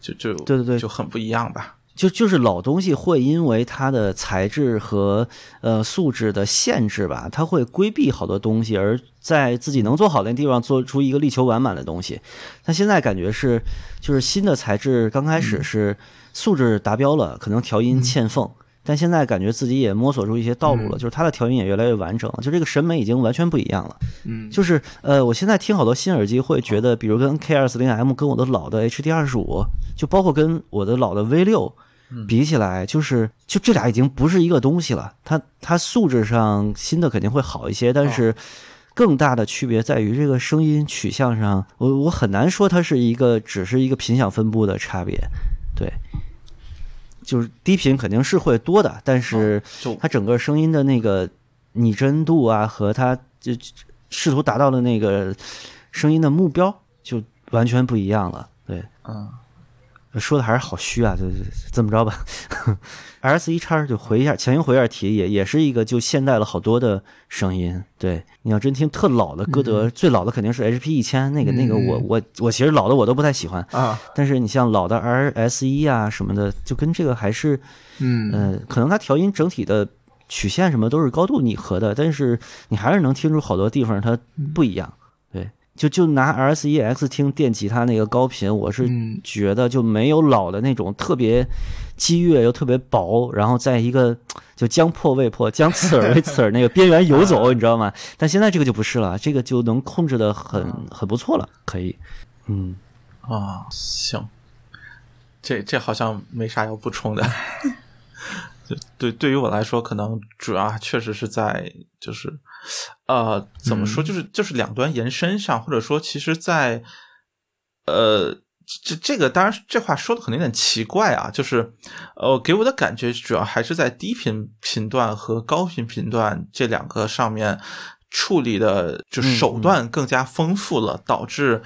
就就对对对，就很不一样吧。就就是老东西会因为它的材质和呃素质的限制吧，它会规避好多东西，而在自己能做好的地方做出一个力求完满的东西。但现在感觉是，就是新的材质刚开始是素质达标了，可能调音欠奉，但现在感觉自己也摸索出一些道路了，就是它的调音也越来越完整了，就这个审美已经完全不一样了。嗯，就是呃，我现在听好多新耳机会觉得，比如跟 K 二四零 M 跟我的老的 HD 二十五，就包括跟我的老的 V 六。比起来，就是就这俩已经不是一个东西了。它它素质上新的肯定会好一些，但是更大的区别在于这个声音取向上，我我很难说它是一个只是一个频响分布的差别，对。就是低频肯定是会多的，但是就它整个声音的那个拟真度啊，和它就试图达到的那个声音的目标就完全不一样了。对，嗯，说的还是好虚啊，就就这么着吧。RS 一叉就回一下，强行回一下题，也也是一个就现代了好多的声音。对，你要真听特老的歌德，最老的肯定是 HP 一千，那个那个我我我其实老的我都不太喜欢啊。但是你像老的 RS 一啊什么的，就跟这个还是，嗯呃，可能它调音整体的曲线什么都是高度拟合的，但是你还是能听出好多地方它不一样。对，就就拿 R S E X 听电吉他那个高频，我是嗯觉得就没有老的那种特别激越又特别薄，然后在一个就将破未破、将刺耳未刺耳那个边缘游走，你知道吗？但现在这个就不是了，这个就能控制的很很不错了，可以，嗯。啊，行，这这好像没啥要补充的。就对，对于我来说，可能主要确实是在就是，呃，怎么说，就是就是两端延伸上，或者说，其实在，呃，这这个当然这话说的可能有点奇怪啊，就是，呃，给我的感觉主要还是在低频频段和高频频段这两个上面处理的，就手段更加丰富了，导致。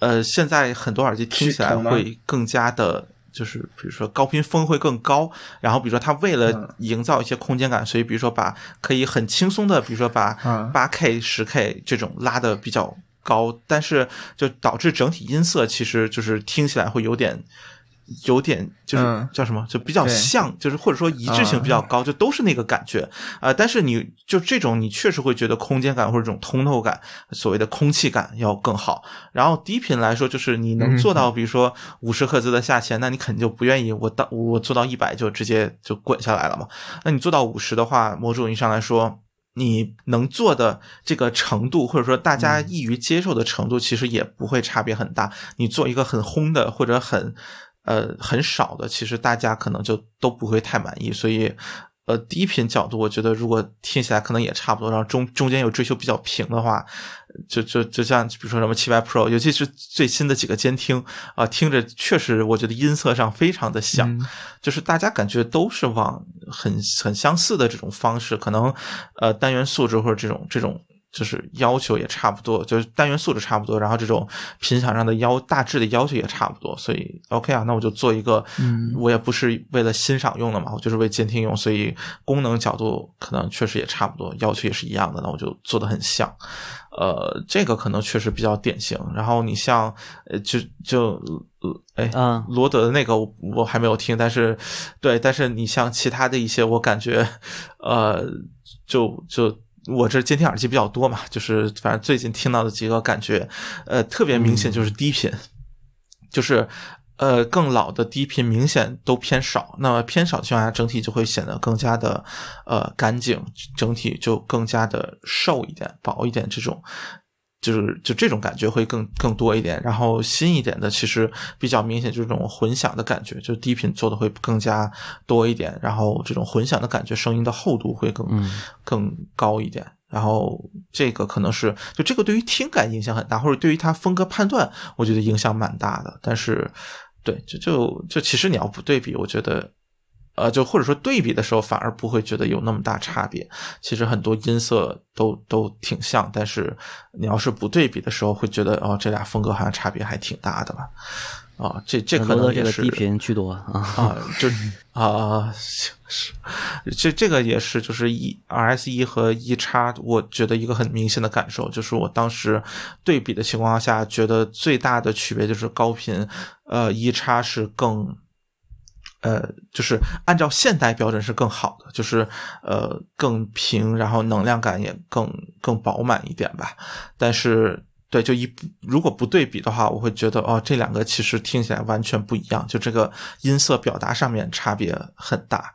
呃，现在很多耳机听起来会更加的，就是比如说高频峰会更高，然后比如说它为了营造一些空间感，所以比如说把可以很轻松的，比如说把八 K、十 K 这种拉的比较高，但是就导致整体音色其实就是听起来会有点。有点就是叫什么，就比较像，就是或者说一致性比较高，就都是那个感觉啊。但是你就这种，你确实会觉得空间感或者这种通透感，所谓的空气感要更好。然后低频来说，就是你能做到，比如说五十赫兹的下限，那你肯定就不愿意我到我做到一百就直接就滚下来了嘛。那你做到五十的话，某种意义上来说，你能做的这个程度，或者说大家易于接受的程度，其实也不会差别很大。你做一个很轰的或者很。呃，很少的，其实大家可能就都不会太满意，所以，呃，低频角度，我觉得如果听起来可能也差不多，然后中中间有追求比较平的话，就就就像比如说什么七百 Pro，尤其是最新的几个监听啊，听着确实我觉得音色上非常的像，嗯、就是大家感觉都是往很很相似的这种方式，可能呃单元素质或者这种这种。就是要求也差不多，就是单元素质差不多，然后这种频响上的要大致的要求也差不多，所以 OK 啊，那我就做一个，嗯，我也不是为了欣赏用的嘛，我就是为监听用，所以功能角度可能确实也差不多，要求也是一样的，那我就做的很像，呃，这个可能确实比较典型。然后你像，呃，就就，哎，嗯，罗德的那个我还没有听，但是，对，但是你像其他的一些，我感觉，呃，就就。我这监听耳机比较多嘛，就是反正最近听到的几个感觉，呃，特别明显就是低频，就是呃更老的低频明显都偏少。那么偏少的情况下，整体就会显得更加的呃干净，整体就更加的瘦一点、薄一点，这种就是就这种感觉会更更多一点。然后新一点的其实比较明显，就是这种混响的感觉，就是低频做的会更加多一点。然后这种混响的感觉，声音的厚度会更、嗯、更高一点。然后这个可能是就这个对于听感影响很大，或者对于它风格判断，我觉得影响蛮大的。但是，对，就就就其实你要不对比，我觉得，呃，就或者说对比的时候，反而不会觉得有那么大差别。其实很多音色都都挺像，但是你要是不对比的时候，会觉得哦，这俩风格好像差别还挺大的吧。啊，这这可能也是低频居多啊啊，就啊是这这个也是就是一 R S 一和一叉，我觉得一个很明显的感受就是我当时对比的情况下，觉得最大的区别就是高频，呃，一叉是更。呃，就是按照现代标准是更好的，就是呃更平，然后能量感也更更饱满一点吧。但是，对，就一如果不对比的话，我会觉得哦，这两个其实听起来完全不一样，就这个音色表达上面差别很大。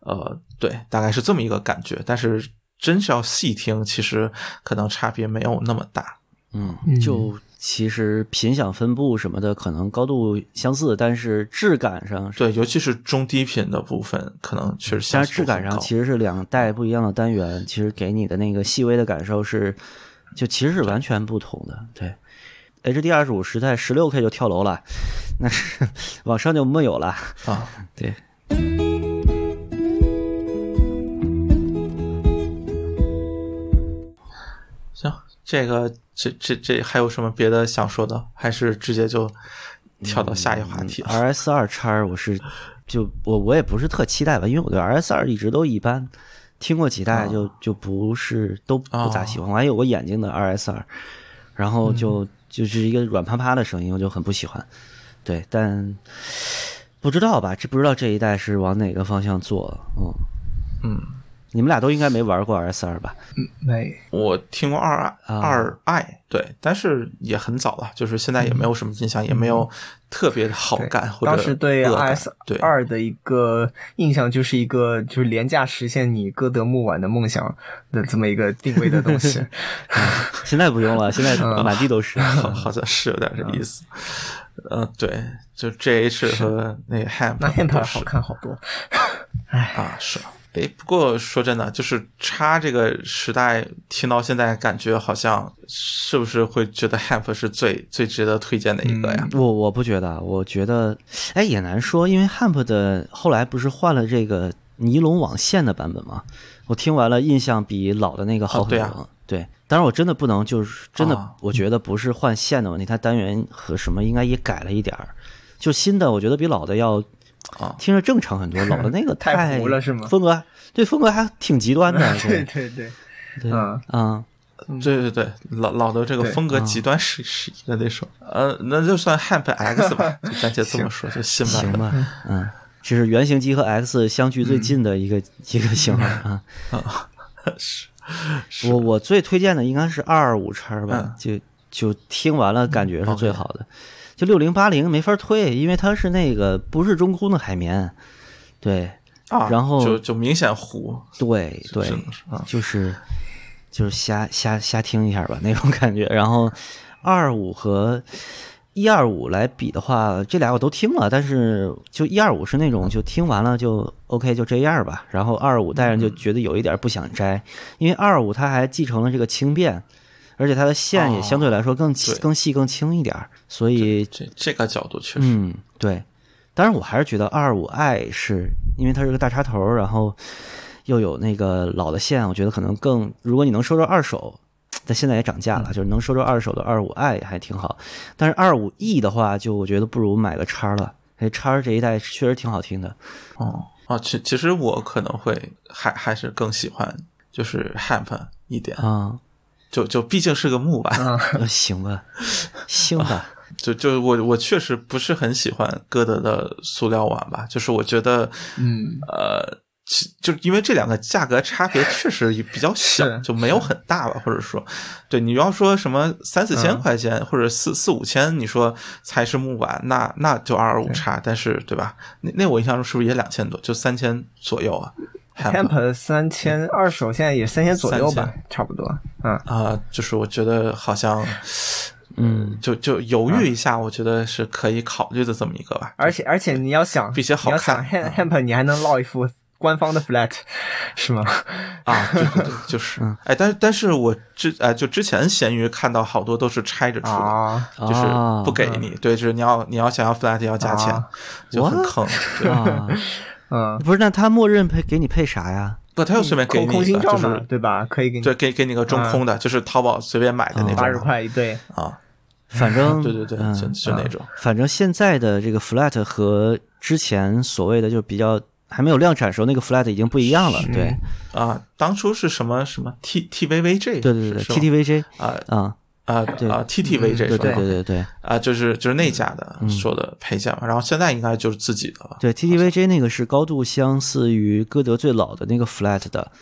呃，对，大概是这么一个感觉。但是真是要细听，其实可能差别没有那么大。嗯，就其实频响分布什么的可能高度相似，但是质感上是，对，尤其是中低频的部分，可能确实相似但是质感上其实是两代不一样的单元，其实给你的那个细微的感受是，就其实是完全不同的。对，HD 二十五实在十六 K 就跳楼了，那是 往上就没有了。啊，对，这个这这这还有什么别的想说的？还是直接就跳到下一话题了？RS 二叉我是就我我也不是特期待吧，因为我对 RS 二一直都一般，听过几代就、就不是都不咋喜欢。我还有过眼睛的 RS 二，然后就、就是一个软趴趴的声音，我就很不喜欢。对，但不知道吧？这不知道这一代是往哪个方向做？嗯嗯，你们俩都应该没玩过 RS 二吧？嗯没我听过二啊二 i，对，但是也很早了，就是现在也没有什么印象，也没有特别的好对感或者当时对 RS 对二的一个印象就是一个就是廉价实现你歌德木碗的梦想的这么一个定位的东西。现在不用了，现在满地都是。好 好像是有点这意思。呃，对，就 JH 和那个 Hamp 那是好看好多。哎啊，是。哎，不过说真的，就是叉这个时代听到现在，感觉好像是不是会觉得 Hamp 是最最值得推荐的一个呀？我我不觉得，我觉得，哎，也难说，因为 Hamp 的后来不是换了这个尼龙网线的版本吗？我听完了，印象比老的那个好很多。啊对啊对当然我真的不能，就是真的啊，我觉得不是换线的问题，它单元和什么应该也改了一点儿。就新的，我觉得比老的要啊。听着正常很多。老的那个太太糊了是吗？风格对风格还挺极端的。对对对。对，啊，对对对，老老的这个风格极端是是一个那首，呃，那就算 Hamp X 吧，就暂且这么说，就新版行。吧，嗯，这是原型机和 X 相距最近的一个、一个型号啊。是我我最推荐的应该是二二五叉吧，就就听完了感觉是最好的。就六零八零没法推，因为它是那个不是中空的海绵，对啊，然后就就明显糊，对对啊，就是就是瞎瞎瞎听一下吧 那种感觉。然后二五和一二五来比的话，这俩我都听了，但是就一二五是那种就听完了就 OK 就这样吧。然后二五戴上就觉得有一点不想摘，因为二五它还继承了这个轻便，而且它的线也相对来说更细、更细更轻一点儿，所以这这个角度确实，嗯，对。当然，我还是觉得二二五 i 是因为它是个大插头，然后又有那个老的线，我觉得可能更，如果你能收着二手，但现在也涨价了，就是能收着二手的二五 i 还挺好。但是二五 e 的话，就我觉得不如买个叉了。哎，叉这一代确实挺好听的。哦啊，其其实我可能会还还是更喜欢就是 Hamp 一点，啊，就就毕竟是个木板，呃行吧，行吧，就就我我确实不是很喜欢歌德的塑料碗吧，就是我觉得，嗯，呃，其就因为这两个价格差别确实也比较小，就没有很大吧，或者说，对你要说什么三四千嗯。块钱、或者四四五千，你说才是木板，那那就二二五差，但是对吧？那那我印象中是不是也两千多，就三千左右啊 Camp 三千二手现在也三千左右吧差不多。嗯，啊、就是我觉得好像，嗯，就就犹豫一下，我觉得是可以考虑的这么一个吧。而且而且你要想，比较好你要想看 Hamp 你还能落一副官方的 flat，是吗？啊，对对对，就是，哎，但但是我之哎，就之前闲鱼看到好多都是拆着出的，啊，就是不给你，对，就是你要你要想要 flat 要加钱，啊。就很坑。嗯，不是，那他默认配给你配啥呀？不，他又随便给你一个，心罩嘛，就是对吧？可以给你对，给给你个中空的，就是淘宝随便买的那种。八十块一对，啊，反正 对对对，嗯就就那种。反正现在的这个 flat 和之前所谓的就比较还没有量产时候那个 flat 已经不一样了，对。啊。当初是什么什么 T T V V J，对对对是吧，TTVJ 啊啊，啊。对啊啊 T T V J 对对对对对。啊，就是就是那家的说的配件嘛，然后现在应该就是自己的了。对，TTVJ 那个是高度相似于歌德最老的那个 flat 的，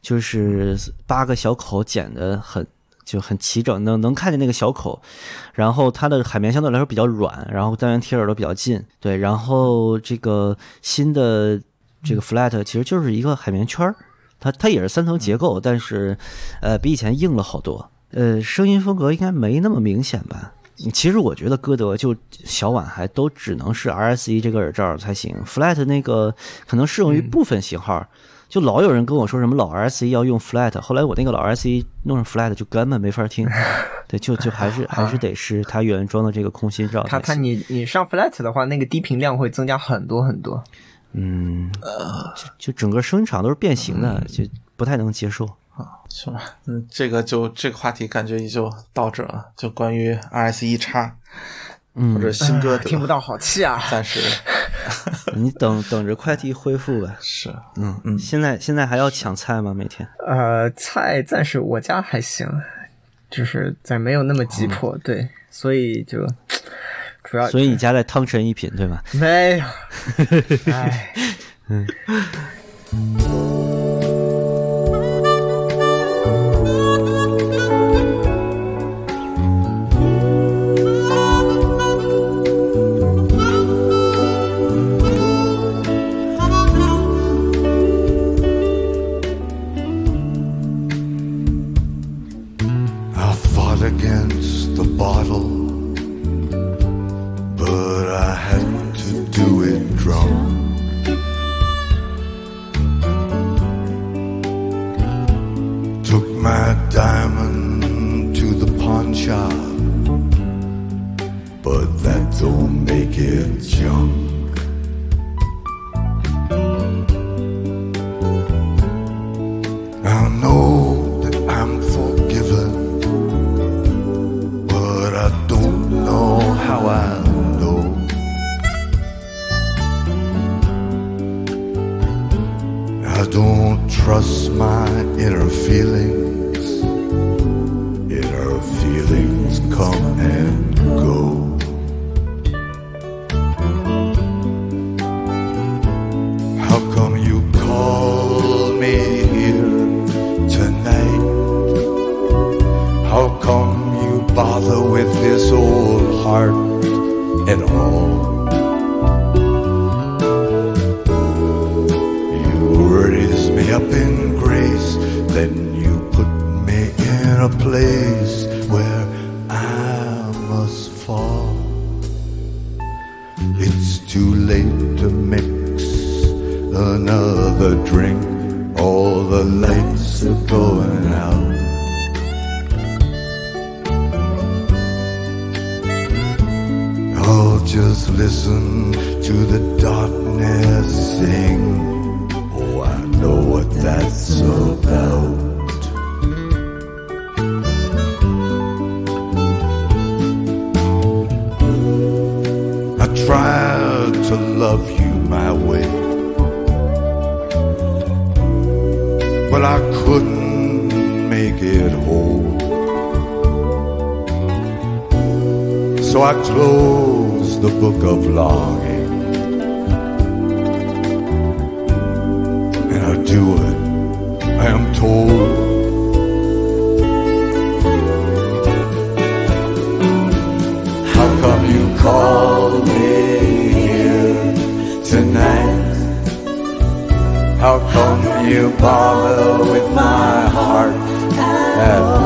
就是八个小口剪的很就很齐整，能能看见那个小口，然后它的海绵相对来说比较软，然后单元贴耳朵比较近，对，然后这个新的这个 flat 其实就是一个海绵圈儿，它它也是三层结构，但是呃比以前硬了好多，呃声音风格应该没那么明显吧。其实我觉得歌德就小婉还都只能是 RSE 这个耳罩才行，Flat 那个可能适用于部分型号。就老有人跟我说什么老 RSE 要用 Flat，后来我那个老 RSE 弄上 Flat 就根本没法听。对，就就还是还是得是它原装的这个空心罩才它。它你你上 flat 的话，那个低频量会增加很多很多。嗯，就就整个声场都是变形的，就不太能接受。是吧？嗯，这个就这个话题感觉也就到这了。就关于 RSE 叉，嗯或者新歌德，听不到好气啊！暂时 你等等着快递恢复呗。是嗯嗯，现在现在还要抢菜吗？每天？呃，菜暂时我家还行，就是在没有那么急迫，对，所以就主要所以你家在汤臣一品对吗？没有，哎，I just listen to the darkness sing. Oh, I know what that's about. I tried to love you my way, but I couldn't make it whole. So I closed the book of longing, and I do it. I am told. How come you call me here tonight? How come you bother with my heart at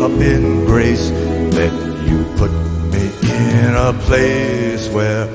up in grace, then you put me in a place where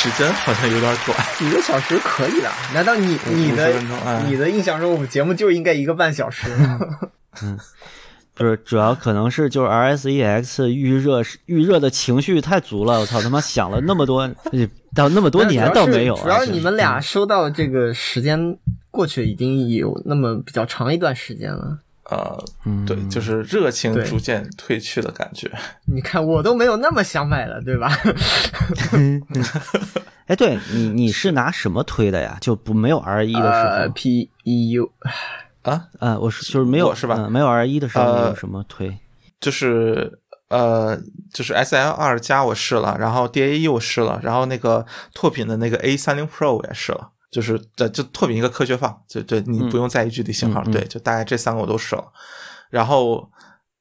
时间好像有点短。一个小时可以了？难道你你的50分钟哎你的印象中，我们节目就应该一个半小时吗？不是，主要可能是就是 RSEX 预热预热的情绪太足了，我操他妈想了那么多，呃到那么多年倒没有啊。主要你们俩收到这个时间过去已经有那么比较长一段时间了。呃，嗯对，就是热情逐渐褪去的感觉。你看我都没有那么想买了，对吧？哎，对你你是拿什么推的呀？就不没有 R 一的时呃候，，P E U 啊，呃，我是就是没有是吧嗯没有 R 一的时候，有什么推？就是呃，就是 S L 二加我试了，然后 D A E 我试了，然后那个拓品的那个 A 三零 Pro 我也试了，就是这就拓品一个科学放，就对你不用在意具体型号，对，就大概这三个我都试了，然后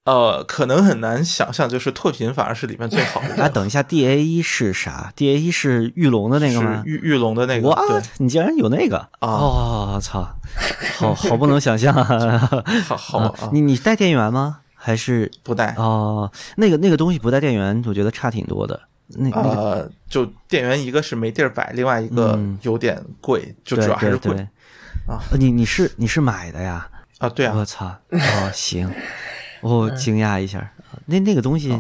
呃，可能很难想象，就是拓品反而是里面最好的，啊，等一下，D A 一是啥 ¿D A 一是玉龙的那个吗？玉玉龙的那个，哇对，，你竟然有那个？啊我，操，好好不能想象啊！好好啊啊，你你带电源吗？还是不带。哦，那个那个东西不带电源，我觉得差挺多的。那那个呃，就电源一个是没地儿摆，另外一个嗯。有点贵，就对主要还是贵。啊。呃你你是你是买的呀？啊。对啊，我操！哦，行，我惊讶一下，那那个东西，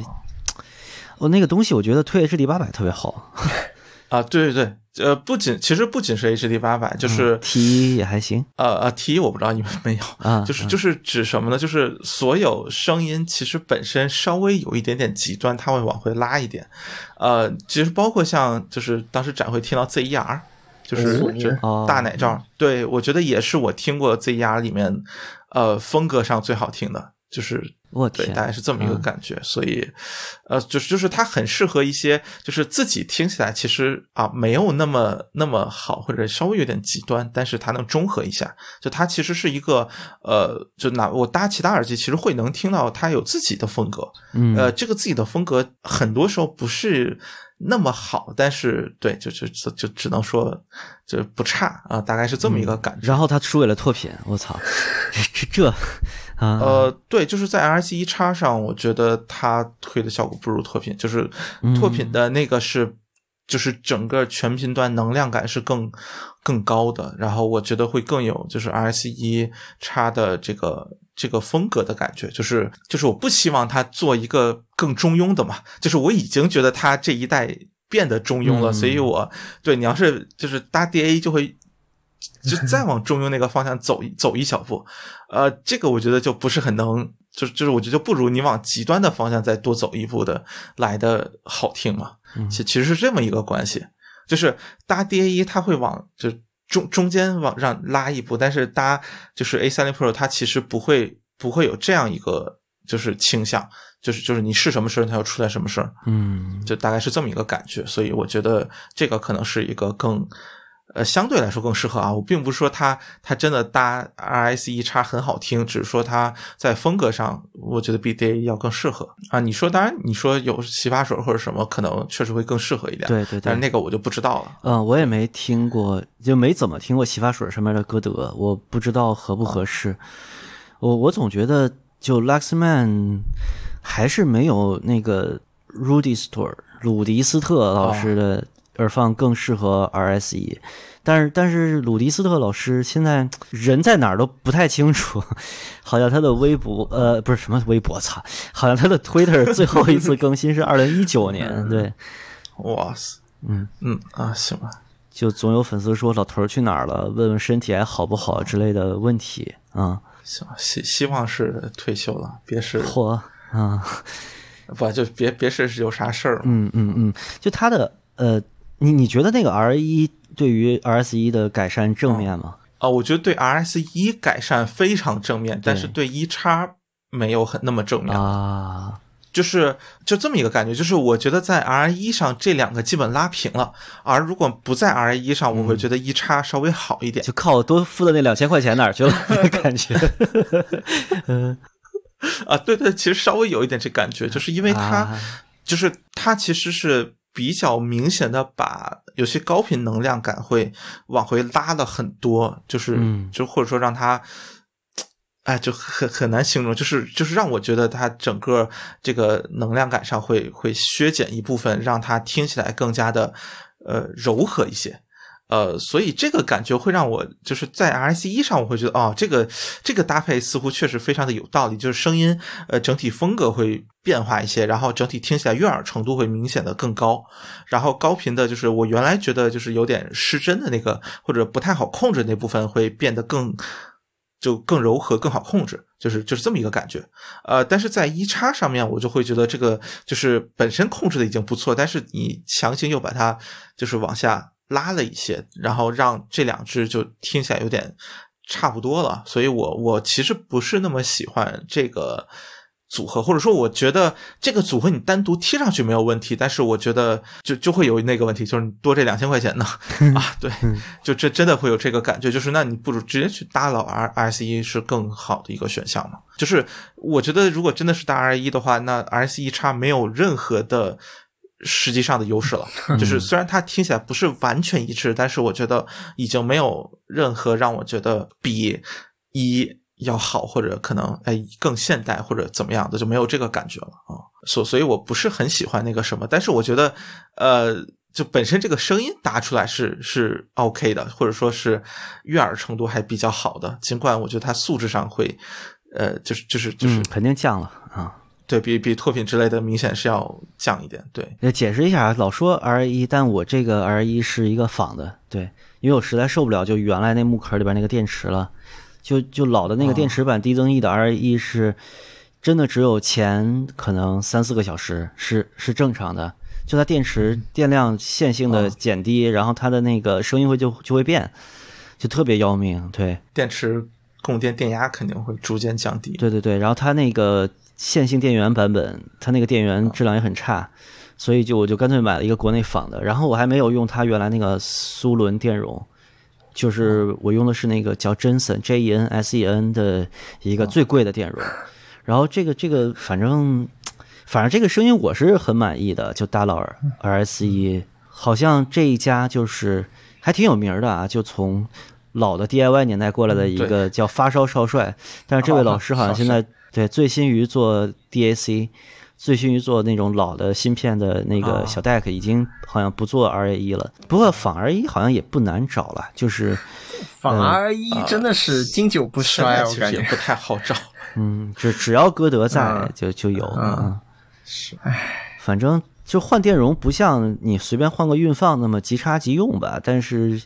哦，那个东西我觉得推 HD 八百特别好，啊，对对对，呃，不仅其实不仅是 HD 八百，就是、T 一也还行呃呃 T 我不知道你们没有，啊，就是就是指什么呢？就是所有声音其实本身稍微有一点点极端，它会往回拉一点。呃，其实包括像就是当时展会听到 ZER，就是大奶罩，对我觉得也是我听过 ZER 里面呃风格上最好听的，就是对，我对，大概是这么一个嗯感觉，所以，呃，就是就是它很适合一些，就是自己听起来其实啊没有那么那么好，或者稍微有点极端，但是它能中和一下。就它其实是一个呃，就哪我搭其他耳机，其实会能听到它有自己的风格。嗯呃，这个自己的风格很多时候不是那么好，但是对，就就就就只能说就不差啊，大概是这么一个感觉。然后他输给了拓品，我操，这这啊，呃，对，就是在 RC 一叉上，我觉得它推的效果不如拓品，就是拓品的那个是，就是整个全频段能量感是更更高的，然后我觉得会更有就是 RC 一叉的这个这个风格的感觉，就是就是我不希望它做一个更中庸的嘛，就是我已经觉得它这一代变得中庸了，嗯所以我对你要是就是搭 DA 就会。就再往中庸那个方向走一走一小步，呃，这个我觉得就不是很能，就是就是我觉得就不如你往极端的方向再多走一步的来的好听嘛。其其实是这么一个关系，就是搭 DA 一它会往就中中间往上拉一步，但是搭就是 A 三零 Pro 它其实不会不会有这样一个就是倾向，就是就是你是什么声它要出来什么声，嗯就大概是这么一个感觉，所以我觉得这个可能是一个更。呃，相对来说更适合啊。我并不是说它它真的搭 RSE 叉很好听，只是说它在风格上，我觉得比 DA 要更适合啊。你说，当然你说有洗发水或者什么，可能确实会更适合一点。对对对但是那个我就不知道了。嗯，我也没听过，就没怎么听过洗发水上面的歌德，我不知道合不合适。我我总觉得就 Luxman 还是没有那个 Rudy Store 鲁迪斯特老师的耳放更适合 RSE，、但是但是鲁迪斯特老师现在人在哪儿都不太清楚，好像他的微博呃不是什么微博，操，好像他的 Twitter 最后一次更新是二零一九年，对。哇塞，嗯。嗯啊，行吧，就总有粉丝说老头儿去哪儿了，问问身体还好不好之类的问题啊。行吧，希希望是退休了，别是嚯啊，不就别别是有啥事儿。嗯嗯嗯，就他的呃，你你觉得那个 R 一对于 RS 一的改善正面吗？啊，我觉得对 RS 一改善非常正面，但是对一叉没有很那么正面。啊，就是就这么一个感觉，就是我觉得在 R 一上这两个基本拉平了，而如果不在 R 一上，我会觉得一叉稍微好一点。就靠我多付的那两千块钱哪儿去了？感觉嗯 啊，对对，其实稍微有一点这感觉，就是因为它、啊就是它其实是比较明显的把有些高频能量感会往回拉了很多，就是、嗯就或者说让它。哎，就很很难形容，就是就是让我觉得它整个这个能量感上会会削减一部分，让它听起来更加的呃柔和一些。呃，所以这个感觉会让我就是在 RS 一上，我会觉得哦，这个这个搭配似乎确实非常的有道理，就是声音呃整体风格会变化一些，然后整体听起来悦耳程度会明显的更高，然后高频的就是我原来觉得就是有点失真的那个或者不太好控制那部分会变得更就更柔和更好控制，就是就是这么一个感觉。呃，但是在一叉上面，我就会觉得这个就是本身控制的已经不错，但是你强行又把它就是往下。拉了一些，然后让这两只就听起来有点差不多了，所以我我其实不是那么喜欢这个组合，或者说我觉得这个组合你单独贴上去没有问题，但是我觉得就就会有那个问题，就是你多这两千块钱呢 啊，对，就这真的会有这个感觉，就是那你不如直接去搭老 R R S 一是更好的一个选项嘛？就是我觉得如果真的是搭 R 一的话，那 R S 一叉没有任何的。实际上的优势了，就是虽然它听起来不是完全一致，但是我觉得已经没有任何让我觉得比一要好，或者可能哎更现代或者怎么样的就没有这个感觉了啊。所所以，我不是很喜欢那个什么，但是我觉得呃，就本身这个声音答出来是是 OK 的，或者说是悦耳程度还比较好的，尽管我觉得它素质上会呃，就是就是就是肯定降了啊。对比比拓品之类的，明显是要降一点。对，解释一下，老说 R 一，但我这个 R 一是一个仿的。对，因为我实在受不了就原来那木壳里边那个电池了，就就老的那个电池版低增益的 R 一是真的只有前可能三四个小时是是正常的，就它电池电量线性的减低，然后它的那个声音会就就会变，就特别要命。对，电池供电电压肯定会逐渐降低。对对对，然后它那个。线性电源版本，它那个电源质量也很差，所以就我就干脆买了一个国内仿的。然后我还没有用它原来那个苏伦电容，就是我用的是那个叫 Jensen J E N S E N 的一个最贵的电容。然后这个这个反正反正这个声音我是很满意的，就大佬 R S E，，好像这一家就是还挺有名的啊，就从老的 D I Y 年代过来的一个叫发烧少帅，但是这位老师好像现在。对，醉心于做 DAC，醉心于做那种老的芯片的那个小 DAC，已经好像不做 RAE 了。不过仿 RA 一好像也不难找了，就是仿 RA 一真的是经久不衰，我感觉不太好找。嗯，只只要歌德在就就有啊。是，唉，反正就换电容不像你随便换个运放那么即插即用吧。但是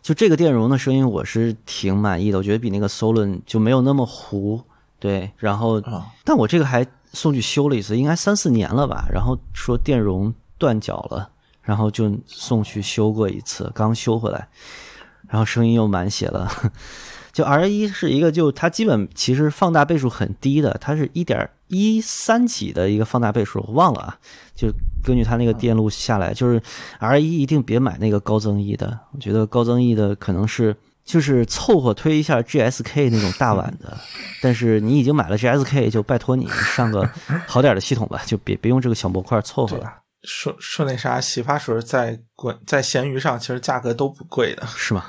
就这个电容的声音我是挺满意的，我觉得比那个 Solon 就没有那么糊。对，然后，但我这个还送去修了一次，应该三四年了吧。然后说电容断脚了，然后就送去修过一次，刚修回来，然后声音又满血了。就 R 一是一个，就它基本其实放大倍数很低的，它是一点一三几的一个放大倍数，我忘了啊。就根据它那个电路下来，就是 R 一一定别买那个高增益的，我觉得高增益的可能是。就是凑合推一下 GSK 那种大碗的，但是你已经买了 GSK，就拜托你上个 好点的系统吧，就别别用这个小模块凑合了。说说那啥，洗发水在滚在闲鱼上其实价格都不贵的，是吗？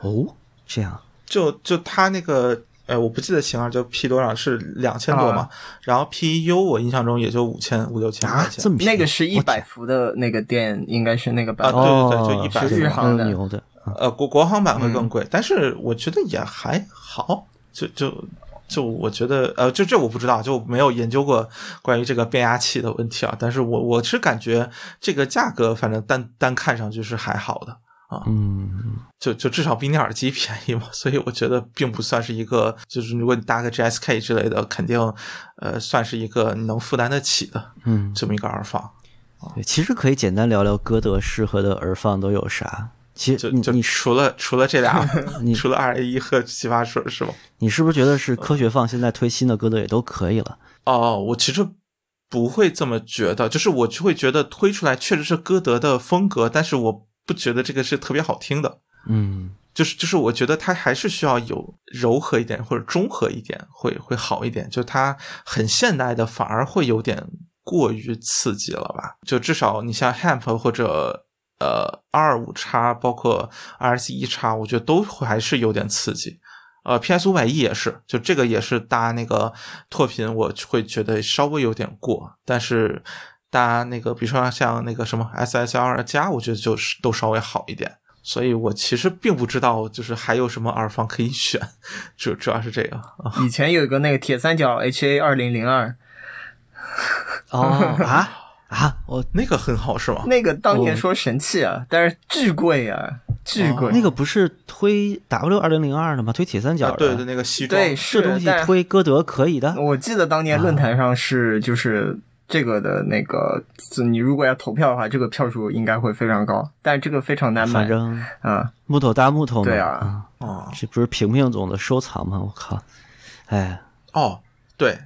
哦，这样，就就它那个，呃，我不记得型号，就 P 多少是两千多嘛，然后 PU 我印象中也就五千五六千块钱，这么那个是一百伏的那个电，应该是那个版本，对对对，就一百日航的。牛的。呃，国国行版会更贵，但是我觉得也还好，就就就我觉得，呃，就这我不知道，就没有研究过关于这个变压器的问题啊。但是我我是感觉这个价格，反正单单看上去是还好的啊，嗯，就就至少比你耳机便宜嘛，所以我觉得并不算是一个，就是如果你搭个 GSK 之类的，肯定呃算是一个能负担得起的，嗯，这么一个耳放。对，其实可以简单聊聊歌德适合的耳放都有啥。其实就你除了除了这俩，你除了二 A 一和洗发水是吗？你是不是觉得是科学放现在推新的歌德也都可以了？哦，我其实不会这么觉得，就是我就会觉得推出来确实是歌德的风格，但是我不觉得这个是特别好听的。嗯，就是就是我觉得它还是需要有柔和一点或者中和一点会会好一点，就它很现代的反而会有点过于刺激了吧？就至少你像 Hamp 或者。呃，二五叉包括 R S 一叉，我觉得都还是有点刺激呃，PS 五百 E 也是，就这个也是搭那个拓频，我会觉得稍微有点过，但是搭那个，比如说像那个什么 SSL 加，我觉得就是都稍微好一点。所以我其实并不知道，就是还有什么耳放可以选，主主要是这个啊。以前有一个那个铁三角 HA 二零零二，哦啊啊！我那个很好是吗？那个当年说神器啊，但是巨贵啊，巨贵。那个不是推 W 二零零二的吗？推铁三角的，对对，那个西装，对，这是东西推歌德可以的。我记得当年论坛上是就是这个的那个，你如果要投票的话，这个票数应该会非常高，但这个非常难买。反正啊，木头搭木头嘛。对啊嗯哦这不是平平总的收藏吗？我靠！哎哦，对，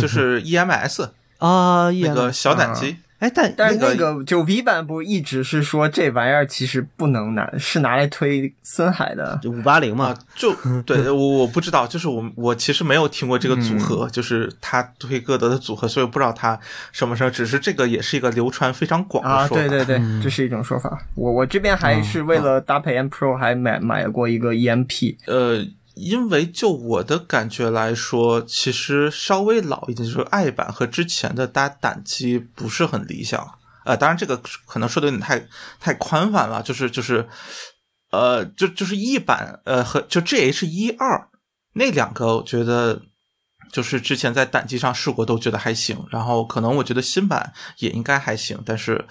就是 EMS 啊，那个小胆啊机。哎，但但是那个那个就 V 版不一直是说这玩意儿其实不能拿，是拿来推森海的。五八零嘛啊，，就 对我我不知道，就是我我其实没有听过这个组合，就是他推歌德的组合，所以我不知道他什么时候，只是这个也是一个流传非常广的啊，说法。对对对，这是一种说法。我我这边还是为了搭配 M Pro 还买买过一个 EMP，呃，因为就我的感觉来说，其实稍微老一点，就是爱版和之前的搭胆机不是很理想。呃，当然这个可能说的有点太太宽泛了，就是就是，呃，就就是一版呃和就 GH 一二那两个，我觉得就是之前在胆机上试过，都觉得还行。然后可能我觉得新版也应该还行，但是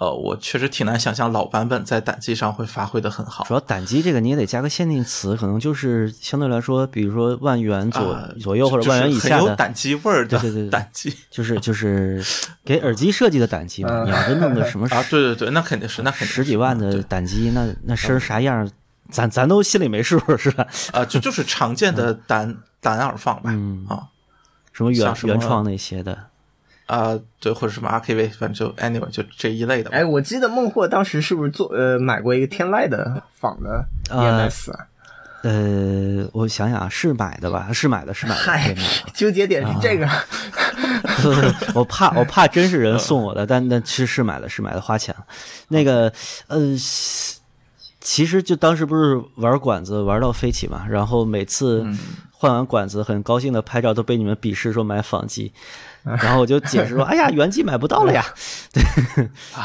呃，我确实挺难想象老版本在胆机上会发挥的很好主。要胆机这个你也得加个限定词，可能就是相对来说，比如说万元左、啊左右或者万元以就是下的，很有胆机味儿的对对对对胆机就是就是给耳机设计的胆机嘛。嗯你要是弄个什么 啊，对对对，那肯定是，那肯定是十几万的胆机，那那声儿啥样，咱咱都心里没数是吧？啊，就就是常见的胆胆耳放吧，嗯啊什么原什么原创那些的，啊，对，或者什么 RKV，反正就 anyway 就这一类的吧。哎，我记得孟获当时是不是做呃买过一个天籁的仿的呃 EMS 啊？呃，我想想啊，是买的吧？是买的，是买的，嗨。纠结点是这个，我怕我怕真是人送我的，但但其实是买的，是买的，花钱了。那个呃，其实就当时不是玩管子玩到飞起嘛，然后每次换完管子，很高兴的拍照，都被你们鄙视说买仿机。然后我就解释说：“ 哎呀，原机买不到了呀。”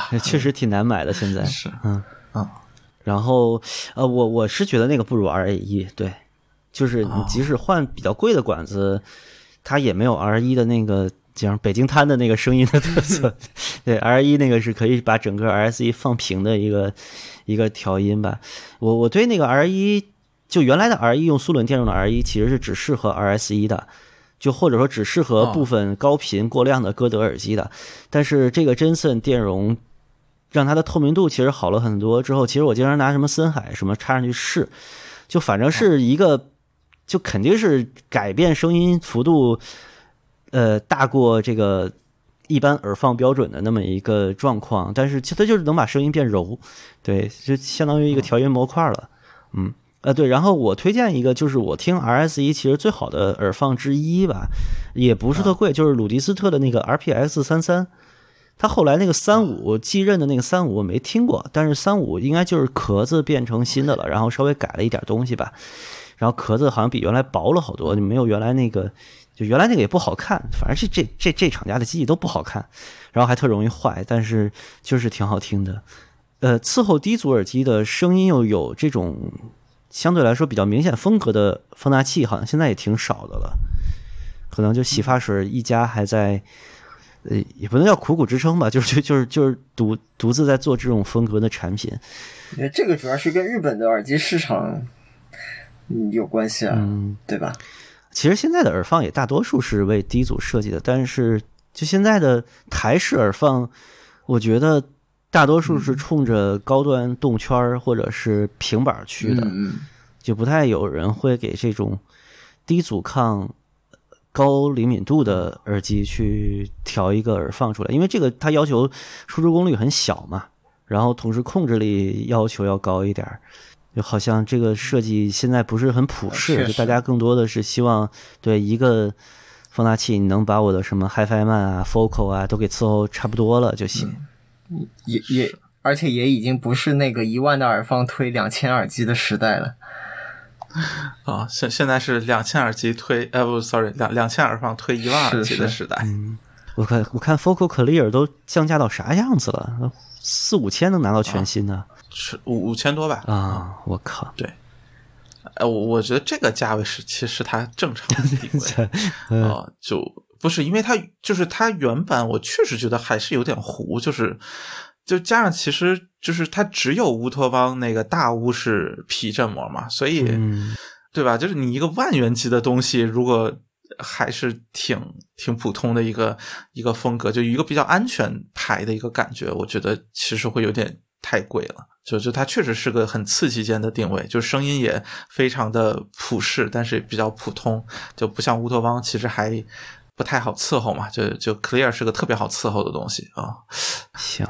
对，确实挺难买的。现在是，嗯嗯，然后呃，我我是觉得那个不如 R A 一，对，就是你即使换比较贵的管子，它也没有 R 一的那个像北京滩的那个声音的特色。对，R 一那个是可以把整个 R S E 放平的一个一个调音吧。我我对那个 R 一就原来的 R 一用苏伦电容的 R 一其实是只适合 R S 一的。就或者说只适合部分高频过量的歌德耳机的，但是这个真森电容让它的透明度其实好了很多。之后，其实我经常拿什么森海什么插上去试，就反正是一个，就肯定是改变声音幅度，呃，大过这个一般耳放标准的那么一个状况。但是其实它就是能把声音变柔，对，就相当于一个调音模块了，嗯。呃，对，然后我推荐一个，就是我听 RS 一其实最好的耳放之一吧，也不是特贵，就是鲁迪斯特的那个 RPX 三三。它后来那个三五继任的那个三五我没听过，但是三五应该就是壳子变成新的了，然后稍微改了一点东西吧。然后壳子好像比原来薄了好多，就没有原来那个，就原来那个也不好看，反正这这这这厂家的机器都不好看，然后还特容易坏，但是就是挺好听的。呃，伺候低阻耳机的声音又有这种。相对来说比较明显风格的放大器，好像现在也挺少的了。可能就洗发水一家还在，呃，也不能叫苦苦支撑吧，就是就就是就是独独自在做这种风格的产品。这个主要是跟日本的耳机市场嗯有关系啊，嗯，对吧？其实现在的耳放也大多数是为低组设计的，但是就现在的台式耳放，我觉得大多数是冲着高端动圈或者是平板去的。嗯就不太有人会给这种低阻抗、高灵敏度的耳机去调一个耳放出来，因为这个它要求输出功率很小嘛，然后同时控制力要求要高一点儿，就好像这个设计现在不是很普适，就大家更多的是希望对一个放大器你能把我的什么 HiFi Man 啊、Focal 啊都给伺候差不多了就行。也也，而且也已经不是那个一万的耳放推两千耳机的时代了。啊，现现在是两千耳机推，呃不，sorry，两两千耳放推一万耳机的是时代。我看我看 Focal Clear 都降价到啥样子了？四五千能拿到全新的是五五千多吧？啊！我靠，对呃，我我觉得这个价位是其实它正常的定位啊、就不是因为它就是它原版，我确实觉得还是有点糊，就是就加上其实就是它只有乌托邦那个大乌是皮振膜嘛，所以、嗯对吧？就是你一个万元级的东西，如果还是挺挺普通的一个一个风格，就一个比较安全牌的一个感觉，我觉得其实会有点太贵了。就就它确实是个很刺激间的定位，就声音也非常的普适，但是也比较普通，就不像乌托邦，其实还不太好伺候嘛。就就 Clear 是个特别好伺候的东西啊。行，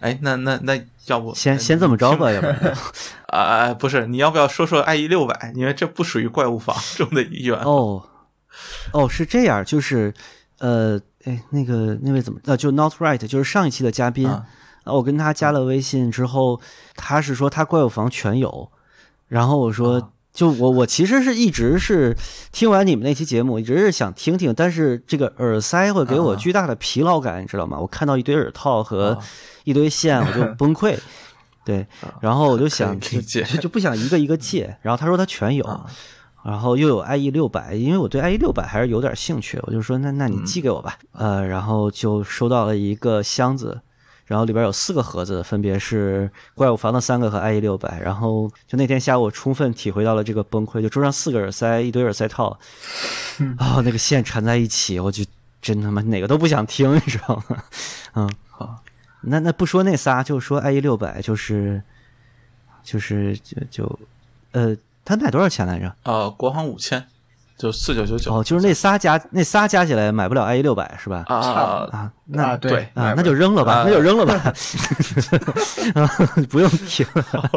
哎，那那那要不先先这么着吧，要不然 啊、不是，你要不要说说 IE 六百？因为这不属于怪物房 中的一员。哦哦是这样，就是呃哎那个那位怎么呃就 Not Right 就是上一期的嘉宾啊啊，我跟他加了微信之后，他是说他怪物房全有，然后我说。啊就我我其实是一直是听完你们那期节目，一直是想听听，但是这个耳塞会给我啊巨大的疲劳感，你知道吗？我看到一堆耳套和啊一堆线，我就崩溃。对，然后我就想就就不想一个一个借。然后他说他全有，啊然后又有 IE 六百，因为我对 IE 六百还是有点兴趣，我就说那那嗯你寄给我吧。呃，然后就收到了一个箱子，然后里边有四个盒子，分别是怪物房的三个和 IE 六百。然后就那天下午，我充分体会到了这个崩溃，就桌上四个耳塞，一堆耳塞套，啊、那个线缠在一起，我就真他妈哪个都不想听，你知道吗？嗯，好，那那不说那仨，就说 IE 六百，就是就是就就呃，它卖多少钱来着？呃，国行五千，就四九九九。哦，就是那仨加那仨加起来买不了 IE 六百是吧？啊啊那啊，对啊，那就扔了吧，啊。那就扔了吧，啊，不用听了，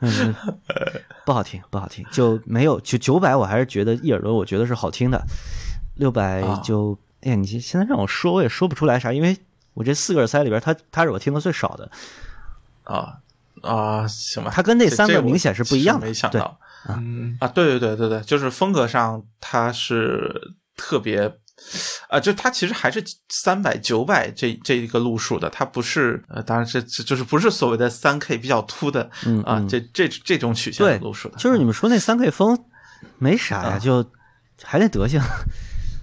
嗯，不好听，不好听，就没有就九百，我还是觉得一耳朵，我觉得是好听的，六百啊。就，哎呀，你现在让我说，我也说不出来啥，因为我这四个耳塞里边，它它是我听的最少的，啊啊，行吧，它跟那三个明显是不一样的没想对到嗯，啊，对对对对对，就是风格上它是特别。啊，就它其实还是三百九百这这一个路数的，它不是呃，当然这这就是不是所谓的三 K 比较凸的啊，嗯。嗯这这这种曲线的路数的，就是你们说那三 K 风没啥啊。呀，就还那德行，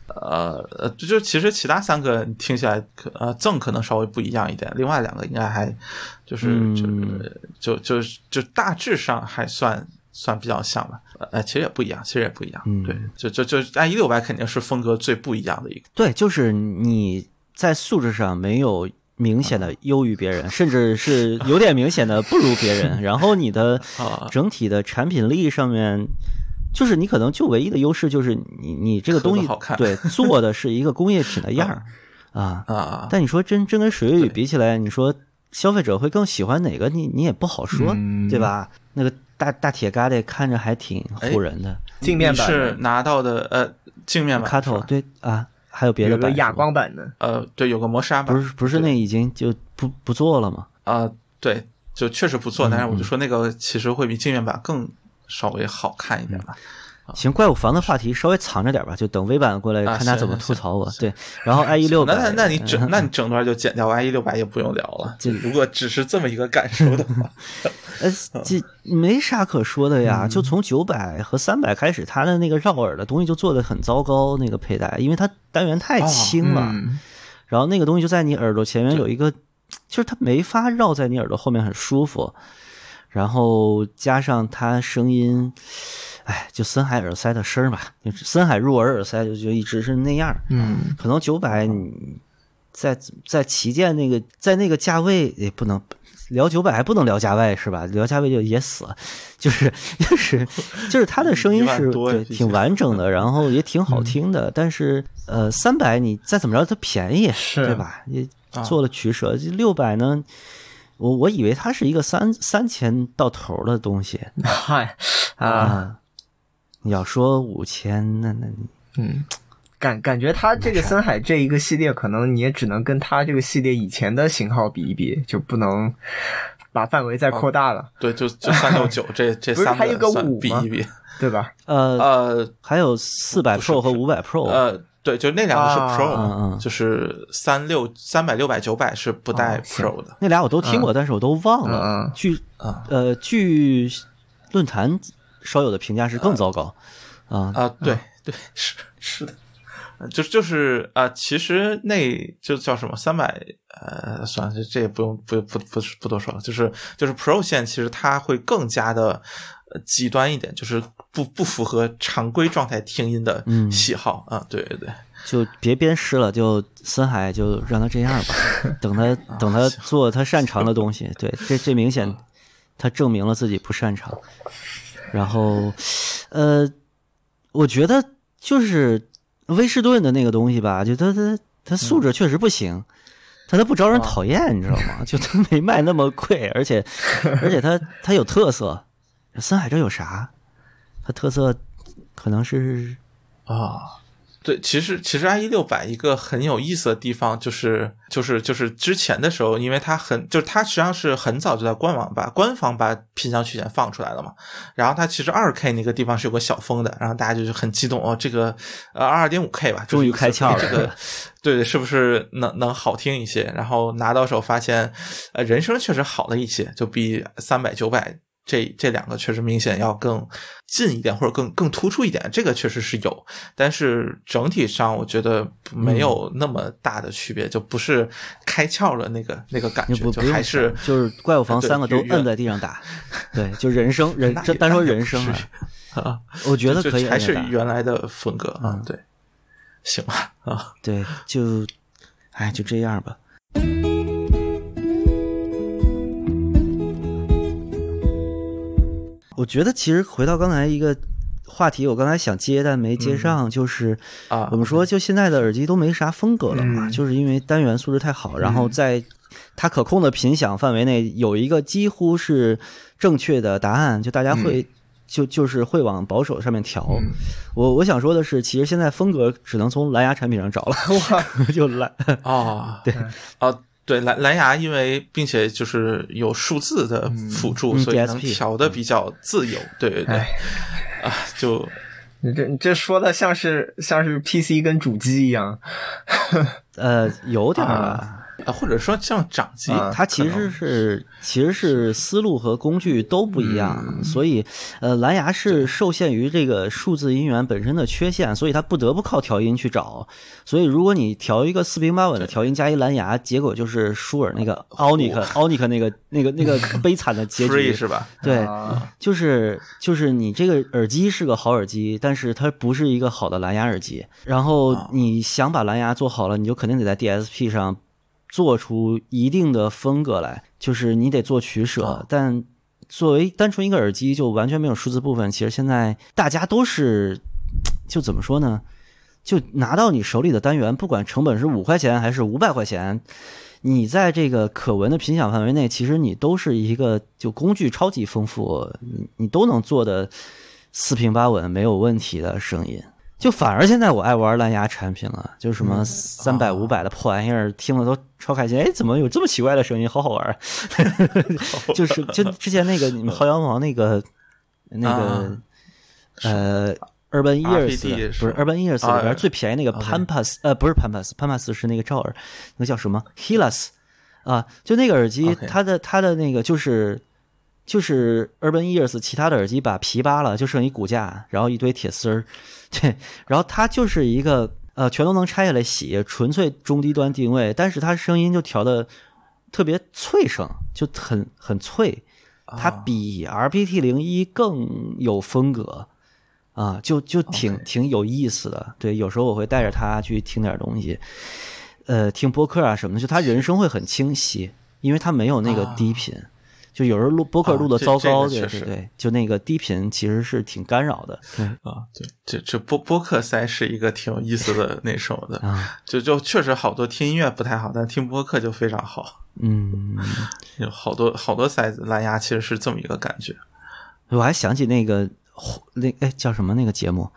呃 呃，就就其实其他三个听起来可呃赠可能稍微不一样一点，另外两个应该还就是嗯。就就就就大致上还算算比较像吧，呃，其实也不一样，其实也不一样，嗯对，就就就 i 一六百肯定是风格最不一样的一个，对，就是你在素质上没有明显的优于别人，甚至是有点明显的不如别人。然后你的啊整体的产品力上面，就是你可能就唯一的优势就是你你这个东西好看对做的是一个工业品的样儿 啊。啊，但你说真真跟水月雨比起来，你说消费者会更喜欢哪个？你你也不好说，嗯对吧？那个大大铁疙瘩看着还挺唬人的，镜面版你是拿到的呃镜面版卡头是吧？对啊，还有别有个哑的版是吧？光版的，呃对有个磨砂版。不是不是那已经就不不做了吗？啊、对，就确实不做，但是我就说那个其实会比镜面版更稍微好看一点吧。行，怪物房的话题稍微藏着点吧，就等微版过来啊看他怎么吐槽我。对，然后 IE 六那百，那那你整那你整段就剪掉 i 一六百也不用聊了。就如果只是这么一个感受的话，呃，这没啥可说的嗯呀。就从九百和三百开始，它的那个绕耳的东西就做的很糟糕，那个佩戴，因为它单元太轻了，嗯，然后那个东西就在你耳朵前面有一个，就是它没法绕在你耳朵后面很舒服，然后加上它声音。哎，就森海耳塞的声儿吧，就是森海入耳耳塞就就一直是那样儿。嗯，可能九百你在在旗舰那个在那个价位也不能聊九百，还不能聊价位是吧？聊价位就也死了，就是就是就是它的声音是挺完整的，然后也挺好听的，但是呃三百你再怎么着它便宜是对吧？也啊做了取舍，六百呢。我我以为它是一个三三千到头的东西嗨啊，啊，你要说五千，那那你嗯，感感觉它这个森海这一个系列，可能你也只能跟它这个系列以前的型号比一比，就不能把范围再扩大了，对，就就三六九 这这三不是还有个算五吗？比一比，对吧？呃，呃还有四百 Pro 和五百 Pro，呃，对，就那两个是啊 Pro，、嗯嗯。就是三六三百六百九百是不带 Pro 的。那俩我都听过，但是我都忘了。嗯嗯。据啊。呃据论坛稍有的评价是更糟糕。啊。啊，对对，是是的，呃就就是啊、其实那就叫什么三百呃，算了，这这也不用不不不不多说了，就是就是 Pro 线其实它会更加的呃极端一点，就是不不符合常规状态听音的嗯。喜好啊，对对对，就别鞭尸了，就森海就让他这样吧，等他 等他做他擅长的东西。对，这这明显他证明了自己不擅长。然后，呃，我觉得就是威士顿的那个东西吧，就他他他素质确实不行，他他不招人讨厌，你知道吗？就他没卖那么贵，而且而且他他有特色。森海这有啥？他特色可能是啊，对，其实其实 IE 六百一个很有意思的地方就是就是就是之前的时候，因为它很就是它实际上是很早就在官网把官方把频响曲线放出来了嘛，然后它其实二 K 那个地方是有个小峰的，然后大家就是很激动哦，这个呃二点五 K 吧，终于开窍了这个 对，是不是能能好听一些？然后拿到手发现，呃，人声确实好了一些，就比三百九百。这这两个确实明显要更近一点，或者更更突出一点，这个确实是有，但是整体上我觉得没有那么大的区别，就不是开窍了那个那个感觉，就还是就是怪物房三个都摁在地上打，对，就人生 人这单说人生啊，啊，我觉得可以还是原来的风格啊嗯，对，行吧啊，对，就哎就这样吧。我觉得其实回到刚才一个话题，我刚才想接但没接上，就是啊我们说就现在的耳机都没啥风格了嘛，嗯。就是因为单元素质太好，然后在它可控的频响范围内有一个几乎是正确的答案，就大家会。就就是会往保守上面调，我我想说的是，其实现在风格只能从蓝牙产品上找了，就蓝啊，对，哦，对，蓝蓝牙因为并且就是有数字的辅助，嗯所以能调的比较自由，对对对，哎。啊，就你这你这说的像是像是 PC 跟主机一样，呃有点儿吧。啊，或者说像掌机，啊它其实是其实是思路和工具都不一样，所以呃蓝牙是受限于这个数字音源本身的缺陷，所以它不得不靠调音去找。所以如果你调一个四平八稳的调音加一蓝牙，结果就是舒尔那个 Onic Onic 那个那个那个 悲惨的结局是吧？对，啊就是就是你这个耳机是个好耳机，但是它不是一个好的蓝牙耳机。然后你想把蓝牙做好了，你就肯定得在 DSP 上做出一定的风格来，就是你得做取舍。啊但作为单纯一个耳机，就完全没有数字部分。其实现在大家都是，就怎么说呢？就拿到你手里的单元，不管成本是五块钱还是五百块钱，你在这个可闻的频响范围内，其实你都是一个就工具超级丰富，你你都能做的四平八稳没有问题的声音。就反而现在我爱玩蓝牙产品了，就什么三百五百的破玩意儿，听了都超开心。哎，怎么有这么奇怪的声音？好好玩儿！就是就之前那个你们薅羊毛那个那个啊呃。Urban Ears RPD 的不是是吧 Urban Ears 啊里边最便宜那个 Pampas，呃，不是 Pampas，Pampas 是那个罩耳，那个叫什么 Hilas 啊？就那个耳机，它的它的那个就是就是 Urban Ears 其他的耳机把皮扒了，就剩一骨架，然后一堆铁丝儿，对，然后它就是一个呃全都能拆下来洗，纯粹中低端定位，但是它声音就调的特别脆声，就很很脆，它比 RPT 零一更有风格。啊，就就挺挺有意思的。对，有时候我会带着它去听点东西，呃，听播客啊什么的，就它人声会很清晰，因为它没有那个啊低频。就有时候录播客啊录的糟糕，确实对对，就那个低频其实是挺干扰的。对啊，对，这这播播客塞是一个挺有意思的 那什么的，啊，就就确实好多听音乐不太好，但听播客就非常好，嗯，有好多好多塞子蓝牙其实是这么一个感觉。我还想起那个那哎叫什么那个节目？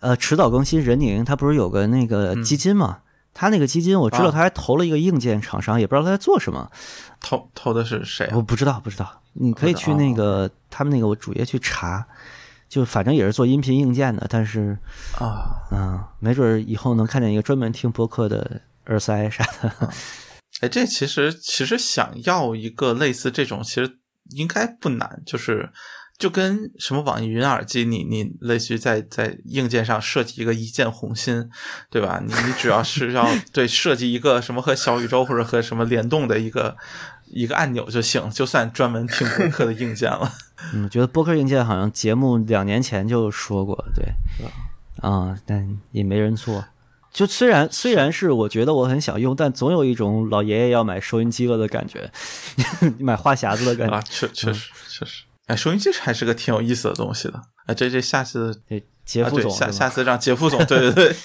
呃，迟早更新任宁，他不是有个那个基金嘛？他那个基金我知道，啊他还投了一个硬件厂商，也不知道他在做什么。投投的是谁啊我？不知道，不知道。你可以去那个他们那个我主页去查，就反正也是做音频硬件的，但是啊，嗯，没准儿以后能看见一个专门听播客的耳塞啥的。哎，这其实其实想要一个类似这种，其实应该不难，就是就跟什么网易云耳机，你你类似于在在硬件上设计一个一键红心，对吧？你你只要是要 对设计一个什么和小宇宙或者和什么联动的一个一个按钮就行，就算专门听播客的硬件了。嗯，我觉得播客硬件好像节目两年前就说过，对，啊、但也没人做。就虽然虽然是我觉得我很想用，但总有一种老爷爷要买收音机了的感觉，买话匣子的感觉。啊，确确实确实，哎，收音机还是个挺有意思的东西的。哎，这这下次对，杰副总、下下次让杰副总，对对对，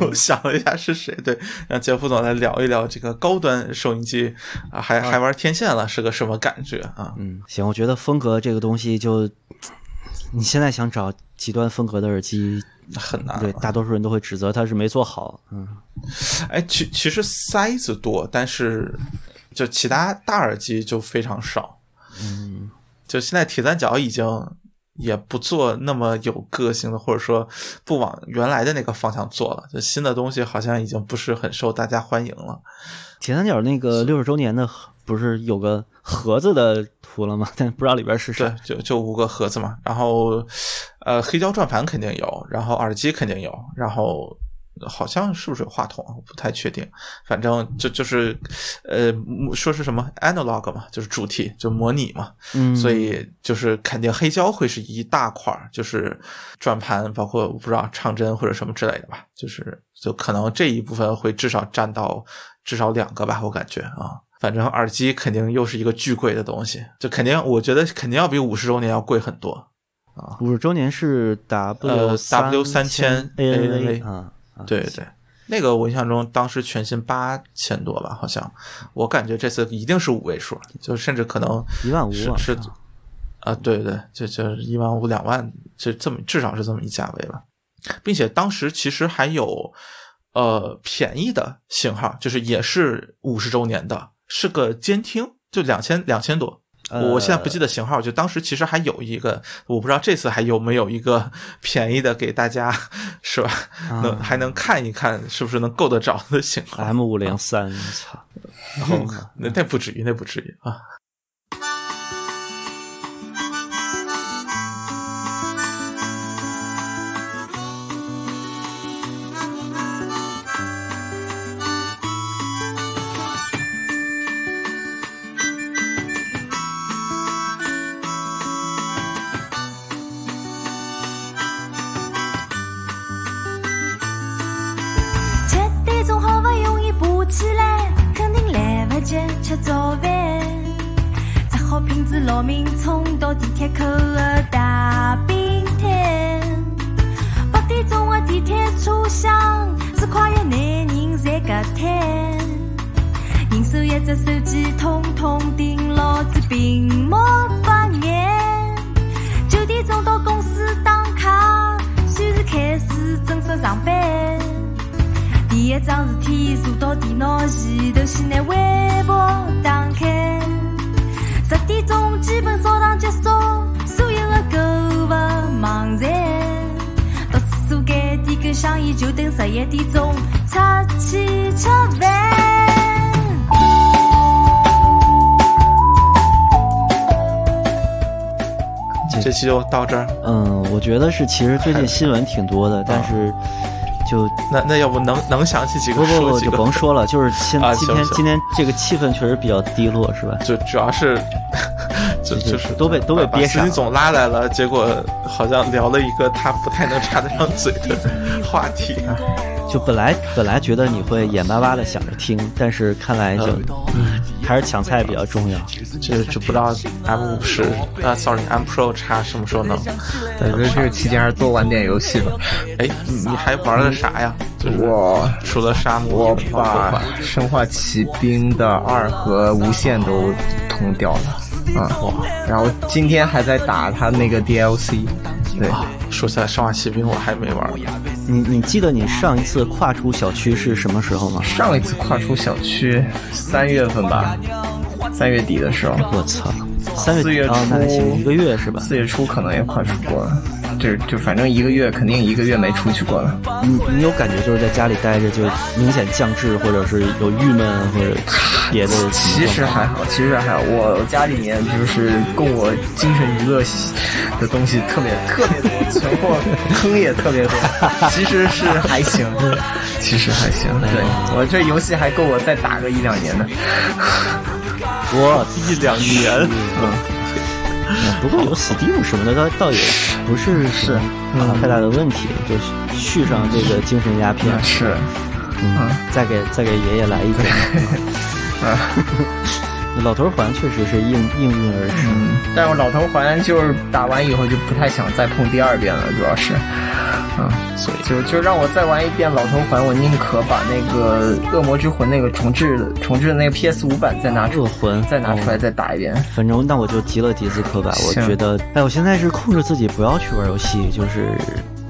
我想了一下是谁，对，让杰副总来聊一聊这个高端收音机啊，还还玩天线了，是个什么感觉啊？嗯，行，我觉得风格这个东西就，你现在想找极端风格的耳机，很难对，大多数人都会指责它是没做好。嗯，哎，其其实塞子多，但是就其他大耳机就非常少。嗯，就现在铁三角已经也不做那么有个性的，或者说不往原来的那个方向做了。就新的东西好像已经不是很受大家欢迎了。铁三角那个六十周年的不是有个盒子的图了吗？但不知道里边是啥对。，就就五个盒子嘛，然后呃黑胶转盘肯定有，然后耳机肯定有，然后好像是不是有话筒，我不太确定，反正就就是呃说是什么 analog 嘛，就是主题就模拟嘛，嗯，所以就是肯定黑胶会是一大块儿，就是转盘，包括我不知道唱针或者什么之类的吧，就是就可能这一部分会至少占到至少两个吧，我感觉啊。反正耳机肯定又是一个巨贵的东西，就肯定我觉得肯定要比五十周年要贵很多啊。五十周年是 W 呃 W 3000 ANA 啊，啊对对，那个我印象中当时全新八千多吧，好像我感觉这次一定是五位数，就甚至可能一万五啊是是啊，对对就，就就一万五两万，就这么至少是这么一价位吧，并且当时其实还有呃便宜的型号，就是也是五十周年的，是个监听，就两千两千多。我现在不记得型号，就当时其实还有一个，我不知道这次还有没有一个 便宜的给大家，是吧？能还能看一看是不是能够得着的型号 M 五零三，操！那那不至于，那不至于啊。就等十一点钟出去吃饭。这期就到这儿，嗯，我觉得是，其实最近新闻挺多的，但是就那那要不能能想起几个不不不就，甭说了，就是现今天今天这个气氛确实比较低落，是吧？就主要是就就就是都被都被憋上了司机总拉来了，结果好像聊了一个他不太能插得上嘴的话题。就本来本来觉得你会眼巴巴的想着听，但是看来就、嗯、还是抢菜比较重要。这就不知道 M 五十啊，sorry，M Pro 叉什么时候能？我觉得这个期间还是多玩点游戏吧。哎，你你还玩了啥呀？就是我除了沙漠，我把《生化奇兵》的二和无限都通掉了啊，然后今天还在打他那个 DLC，对，啊，说起来《生化奇兵》我还没玩呢。你你记得你上一次跨出小区是什么时候吗？上一次跨出小区三月份吧，三月底的时候，我操，三月四月底啊，一个月是吧？四月初可能也跨出过了，就就反正一个月肯定一个月没出去过了。你你有感觉就是在家里待着就明显降智，或者是有郁闷或者别的其实还好，其实还好。我家里面就是供我精神娱乐的东西特别特别多，存货坑也特别多。其实是还行，其实还行。对我这游戏还够我再打个一两年的。我一两年，嗯，不过有 Steam 什么的，倒倒也不是是啊太大的问题，就续上这个精神鸦片，是，嗯，再给再给爷爷来一个。老头环确实是应应运而生，嗯，但是我老头环就是打完以后就不太想再碰第二遍了，主要是，啊，所以就就让我再玩一遍老头环，我宁可把那个恶魔之魂那个重置的重置的那个 PS 五版再拿出恶魂再拿出来哦再打一遍。反正那我就极了迪斯科吧，我觉得，哎，我现在是控制自己不要去玩游戏，就是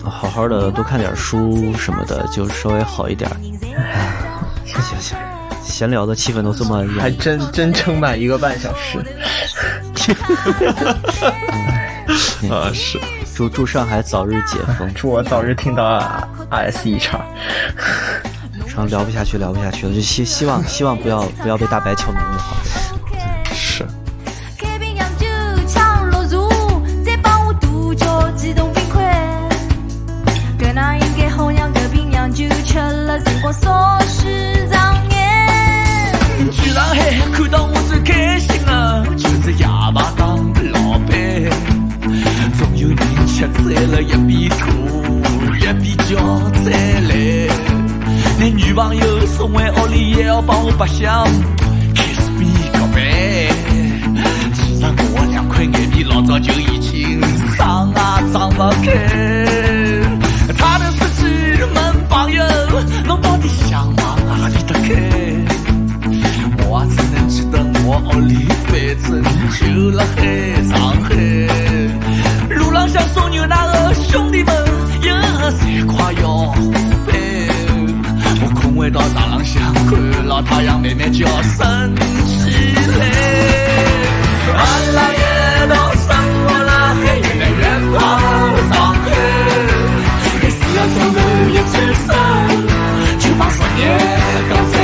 好好的多看点书什么的，就稍微好一点。哎，行行行，闲聊的气氛都这么严，还真真撑满一个半小时。啊是，祝祝上海早日解封。祝我早日听到 RSE 叉。常聊不下去，聊不下去了，就希希望希望不要不要被大白敲门就好。女朋友送回屋里也要帮我白相，kiss me 告白。其实我的两块眼皮老早就已经张啊张不开。他的司机问朋友，侬到底想往哪里得开？我只能记得我屋里反正就辣海上海，路浪向送牛奶的兄弟们也侪快要红白。我困到床浪向，看老太阳慢慢就要升起来。阿拉一道生活啦，黑夜的远光照看，一世要走路一转身，就把十年搞。